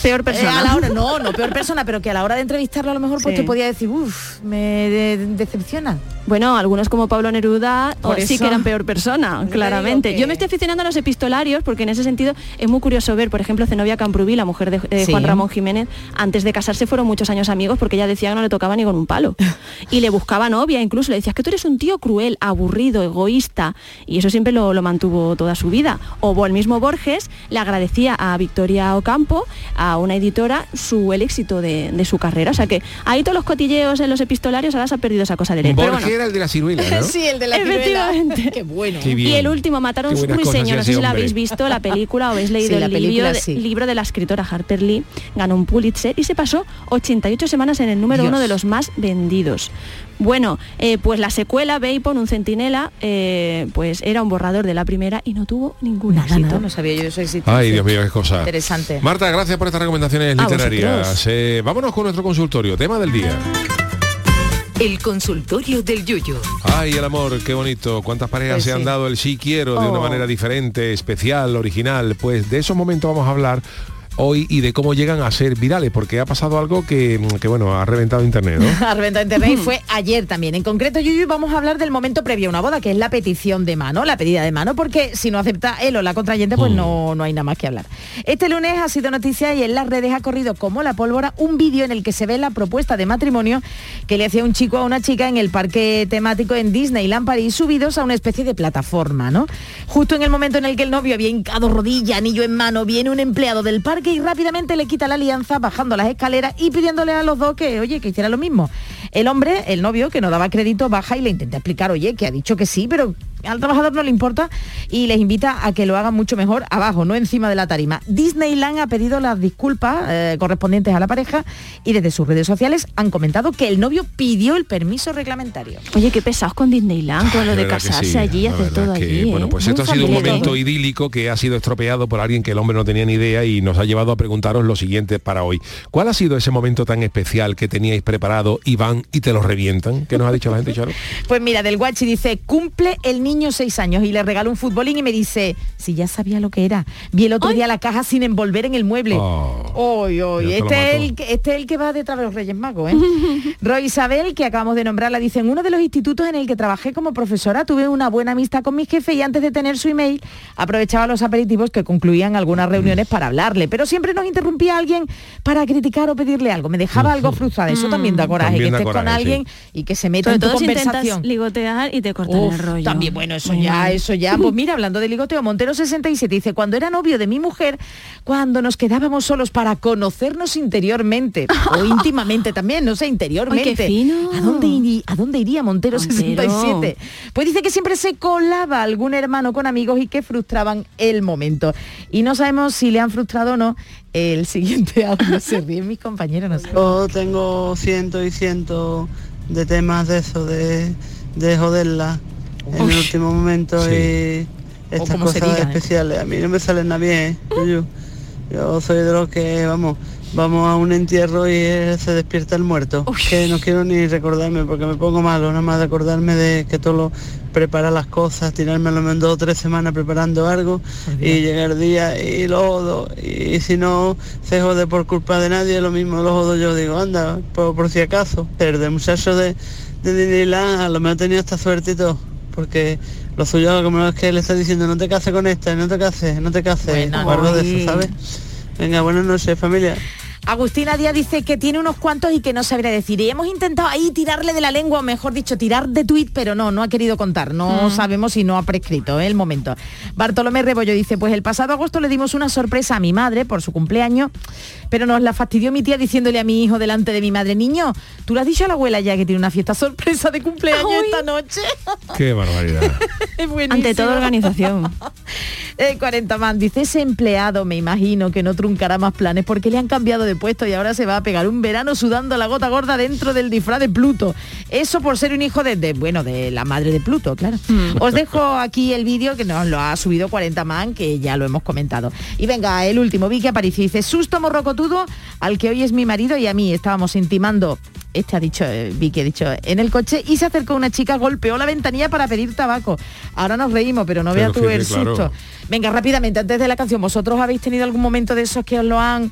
Peor eh, persona. a la hora, no, no peor persona, pero que a la hora de entrevistarlo a lo mejor pues te podía decir, uff, me de- decepciona. Bueno, algunos como Pablo Neruda Por oh, sí eso. que eran peor persona, claramente. que- Yo me estoy aficionando a los epistolarios porque en ese sentido es muy curioso ver, por ejemplo, Zenobia Camprubí, la mujer de, de Sí. Juan Ramón Jiménez, antes de casarse fueron muchos años amigos porque ella decía que no le tocaba ni con un palo. Y le buscaba novia, incluso le decía "Es que tú eres un tío cruel, aburrido, egoísta. Y eso siempre lo, lo mantuvo toda su vida. O el mismo Borges le agradecía a Victoria Ocampo, a una editora, su el éxito de, de su carrera. O sea que ahí todos los cotilleos en los epistolarios ahora se ha perdido esa cosa de leer. Borges bueno. era el de la ciruela, ¿no? sí, el de la ciruela. Efectivamente. Qué bueno. Qué. Y el último, Mataron a un ruiseñor. No sé si la habéis visto, la película o habéis leído Sí, la el, libro de, libro de la escritora Harper Lee. Ganó un Pulitzer y se pasó 88 semanas en el número Dios. uno de los más vendidos. Bueno, eh, pues la secuela, Bacon, un centinela, eh, pues era un borrador de la primera y no tuvo ningún Nada, éxito. nada, no sabía yo de eso existencia. Ay, Dios mío, qué cosa. Interesante. Marta, gracias por estas recomendaciones A literarias. Eh, vámonos con nuestro consultorio, tema del día. El consultorio del Yuyu. Ay, el amor, qué bonito. ¿Cuántas parejas Pues se han dado el sí quiero de una Oh. manera diferente, especial, original? Pues de esos momentos vamos a hablar hoy y de cómo llegan a ser virales, porque ha pasado algo que, que, bueno, ha reventado internet, ¿no? Ha reventado internet y fue ayer también. En concreto, Yuyu, vamos a hablar del momento previo a una boda, que es la petición de mano, la pedida de mano, porque si no acepta él o la contrayente, pues Mm. no, no hay nada más que hablar. Este lunes ha sido noticia y en las redes ha corrido como la pólvora un vídeo en el que se ve la propuesta de matrimonio que le hacía un chico a una chica en el parque temático en Disneyland París, subidos a una especie de plataforma, ¿no? Justo en el momento en el que el novio había hincado rodilla, anillo en mano, viene un empleado del parque y rápidamente le quita la alianza bajando las escaleras y pidiéndole a los dos que, oye, que hiciera lo mismo. El hombre, el novio, que no daba crédito, baja y le intenta explicar, oye, que ha dicho que sí, pero al trabajador no le importa y les invita a que lo hagan mucho mejor abajo, no encima de la tarima. Disneyland ha pedido las disculpas eh, correspondientes a la pareja y desde sus redes sociales han comentado que el novio pidió el permiso reglamentario. Oye, qué pesados con Disneyland, con lo de casarse sí, allí, hacer todo que, allí. Bueno, ¿eh? pues Muy esto ha sido un momento idílico que ha sido estropeado por alguien que el hombre no tenía ni idea y nos ha llevado a preguntaros lo siguiente para hoy. ¿Cuál ha sido ese momento tan especial que teníais preparado y van y te lo revientan? ¿Qué nos ha dicho la gente, Charo? Pues mira, del guachi dice, cumple el niño seis años y le regalo un futbolín y me dice, si ya sabía lo que era. Vi el otro día la caja sin envolver en el mueble. Oy, oy, lo Este, es el, que- este es el que va detrás de los Reyes Magos, ¿eh? Roy Isabel, que acabamos de nombrarla, dice, en uno de los institutos en el que trabajé como profesora tuve una buena amistad con mi jefe y antes de tener su email aprovechaba los aperitivos que concluían algunas reuniones para hablarle. Pero siempre nos interrumpía alguien para criticar o pedirle algo. Me dejaba algo frustrada. Eso también da coraje, También que estés con sí. alguien y que se meta Sobre en tu todo si conversación. intentas ligotear y te cortan Uf, el rollo. También, bueno, eso Muy ya, mal. eso ya. Pues mira, hablando de ligoteo, Montero 67 dice, cuando era novio de mi mujer, cuando nos quedábamos solos para conocernos interiormente, o íntimamente también, no sé, interiormente. Ay, qué fino. ¿A dónde, iri- ¿A dónde iría Montero, 67? Pues dice que siempre se colaba algún hermano con amigos y que frustraban el momento. Y no sabemos si le han frustrado o no el siguiente audio. Se ríen mis compañeros, no sé. Yo tengo cientos y cientos de temas de eso, de, de joderla en Uy. el último momento Sí. y estas cosas diga, ¿eh? especiales. A mí no me salen nada bien, yo, yo soy de los que, vamos, vamos a un entierro y eh, se despierta el muerto. Que no quiero ni recordarme porque me pongo malo, nada más de acordarme de que todo lo prepara las cosas, tirarme lo menos dos o tres semanas preparando algo y llega el día y lo jodo. Y si no se jode por culpa de nadie, lo mismo lo jodo yo. Digo, anda, por, por si acaso. Pero de muchacho de, de Disneyland a lo mejor tenido esta suerte y todo. Porque lo suyo como es que le está diciendo no te cases con esta, no te cases, no te cases. Bueno, algo de eso, ¿sabes? Venga, buenas noches familia. Agustina Díaz dice que tiene unos cuantos y que no sabría decir. Y hemos intentado ahí tirarle de la lengua, o mejor dicho, tirar de tuit, pero no, no ha querido contar. No Mm. sabemos si no ha prescrito ¿eh? el momento. Bartolomé Rebollo dice, pues el pasado agosto le dimos una sorpresa a mi madre por su cumpleaños, pero nos la fastidió mi tía diciéndole a mi hijo delante de mi madre, niño, ¿tú le has dicho a la abuela ya que tiene una fiesta sorpresa de cumpleaños esta noche? Qué barbaridad. Es buenísimo. Ante toda organización. Eh, 40 man, dice ese empleado, me imagino que no truncará más planes porque le han cambiado de puesto y ahora se va a pegar un verano sudando la gota gorda dentro del disfraz de Pluto. Eso por ser un hijo de, de, bueno, de la madre de Pluto, claro. Os dejo aquí el vídeo que nos lo ha subido 40 man, que ya lo hemos comentado. Y venga, el último, Vicky Aparicio, dice, susto morrocotudo al que hoy es mi marido y a mí estábamos intimando este ha dicho, eh, Vicky ha dicho, en el coche y se acercó una chica, golpeó la ventanilla para pedir tabaco. Ahora nos reímos, pero no veas tú el claro. susto. Venga, rápidamente, antes de la canción, ¿vosotros habéis tenido algún momento de esos que os lo han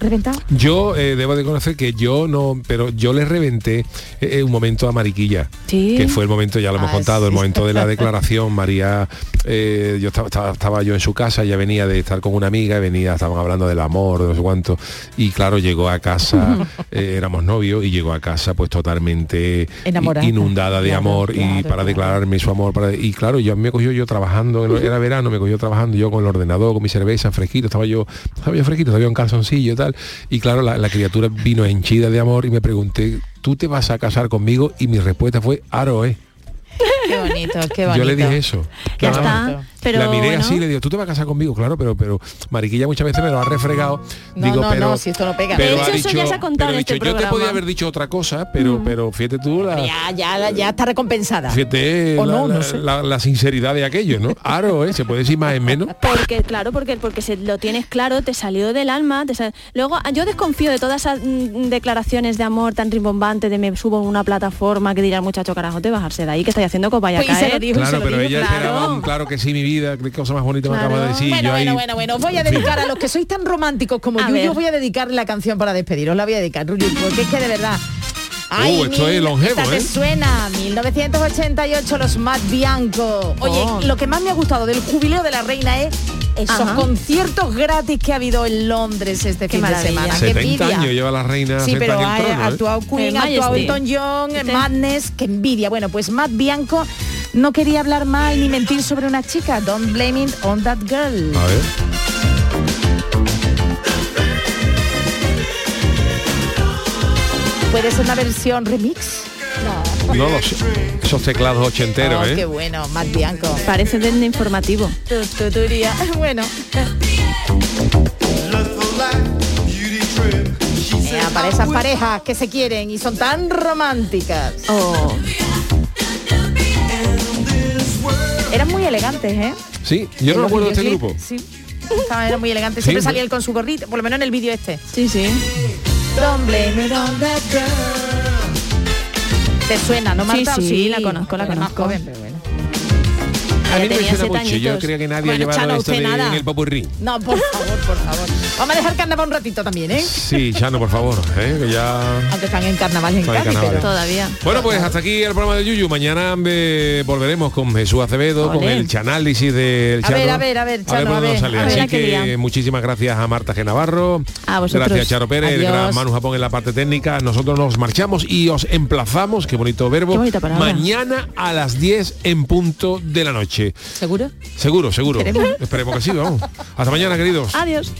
reventado? Yo eh, debo de conocer que yo no, pero yo le reventé eh, un momento a Mariquilla, Sí. que fue el momento, ya lo hemos Ah, contado, el momento de la declaración. María, eh, yo estaba, estaba, estaba yo en su casa, ella venía de estar con una amiga, venía, estaban hablando del amor, de no sé cuánto, y claro, llegó a casa, eh, éramos novios, y llegó a casa pues totalmente Enamorada. inundada de Claro, amor y claro, para declararme su amor. Para, y claro, yo me cogió yo trabajando, era verano, me cogió trabajando yo con el ordenador, con mi cerveza, fresquito, estaba yo, estaba yo fresquito, estaba yo en calzoncillo y tal. Y claro, la, la criatura vino henchida de amor y me pregunté, ¿tú te vas a casar conmigo? Y mi respuesta fue, Aro, ¿eh? Qué bonito, qué bonito. Yo le dije eso. Ya está. Pero la miré bueno. así le digo, tú te vas a casar conmigo, claro, pero pero Mariquilla muchas veces me lo ha refregado. No, digo, no, pero, no, si esto no pega. pero De ha hecho, eso dicho, ya se ha contado pero en ha este dicho, yo te podía haber dicho otra cosa, pero, pero fíjate tú la, Ya, ya, ya está recompensada. fíjate la, no, no la- sé. la- la sinceridad de aquello, ¿no? Aro, ¿eh? Se puede decir más en menos. Porque, claro, porque, porque se lo tienes claro, te salió del alma. te sal- Luego, yo desconfío de todas esas mm, declaraciones de amor tan rimbombantes de me subo en una plataforma que dirá el muchacho, carajo, te bajarse de ahí, que estoy haciendo que os vaya a Pues, se lo Claro, lo pero dijo, ella claro. esperaba un claro que sí, mi vida, qué cosa más bonita me acaba de decir. bueno, yo ahí- bueno, bueno, bueno, os voy a dedicar a los que sois tan románticos como A yo, ver. yo os voy a dedicar la canción para despediros, la voy a dedicar, Rulli, porque es que de verdad. Uh, esto es longevo, esta te ¿eh? suena, 1988, los Matt Bianco. Oye, Oh. lo que más me ha gustado del jubileo de la reina es esos Ajá. conciertos gratis que ha habido en Londres este Qué fin de semana. ¡Qué 70 envidia! años lleva la reina Sí, pero el ha ¿eh? actuado Queen, El ha actuado. Elton John. Madness, que envidia. Bueno, pues Matt Bianco no quería hablar mal ni mentir sobre una chica. Don't blame it on that girl. A ver. Puede ser una versión remix. No lo sé. Esos teclados ochenteros, Oh, ¿eh? qué bueno, Matt Bianco. Parece de informativo. Tu, tu, turía. Bueno. Ea, para esas parejas que se quieren y son tan románticas. Oh. Eran muy elegantes, ¿eh? Sí, yo no me los acuerdo de este grupo. Sí. Estaban, eran muy elegantes. Sí, Siempre salía él con su gorrito, por lo menos en el vídeo este. Sí, sí. Don't blame it on that girl. ¿Te suena, no, Sí, Marta? sí, la conozco, la más conozco. joven, pero bueno. A mí me suena mucho. Yo creía que nadie Bueno, ha llevado Chano, esto de- en el popurrí. No, por favor, por favor. Vamos a dejar carnaval un ratito también, ¿eh? Sí, Chano, por favor, ¿eh? que ya... Aunque están en carnaval en Cádiz, pero... Todavía. Bueno, pues hasta aquí el programa de Yuyu. Mañana eh, volveremos con Jesús Acevedo, con Ole. el chanálisis del A Chano. ver, a ver, a ver, Chano, a ver, nos sale. a ver Así a qué que día. muchísimas gracias a Marta Genavarro. A vosotros. Gracias Charo Pérez, el Adiós. gran Manu Japón en la parte técnica. Nosotros nos marchamos y os emplazamos, qué bonito verbo, Qué mañana a las 10 en punto de la noche. ¿Seguro? Seguro, seguro. Esperemos. Esperemos que sí, vamos. Hasta mañana, queridos. Adiós.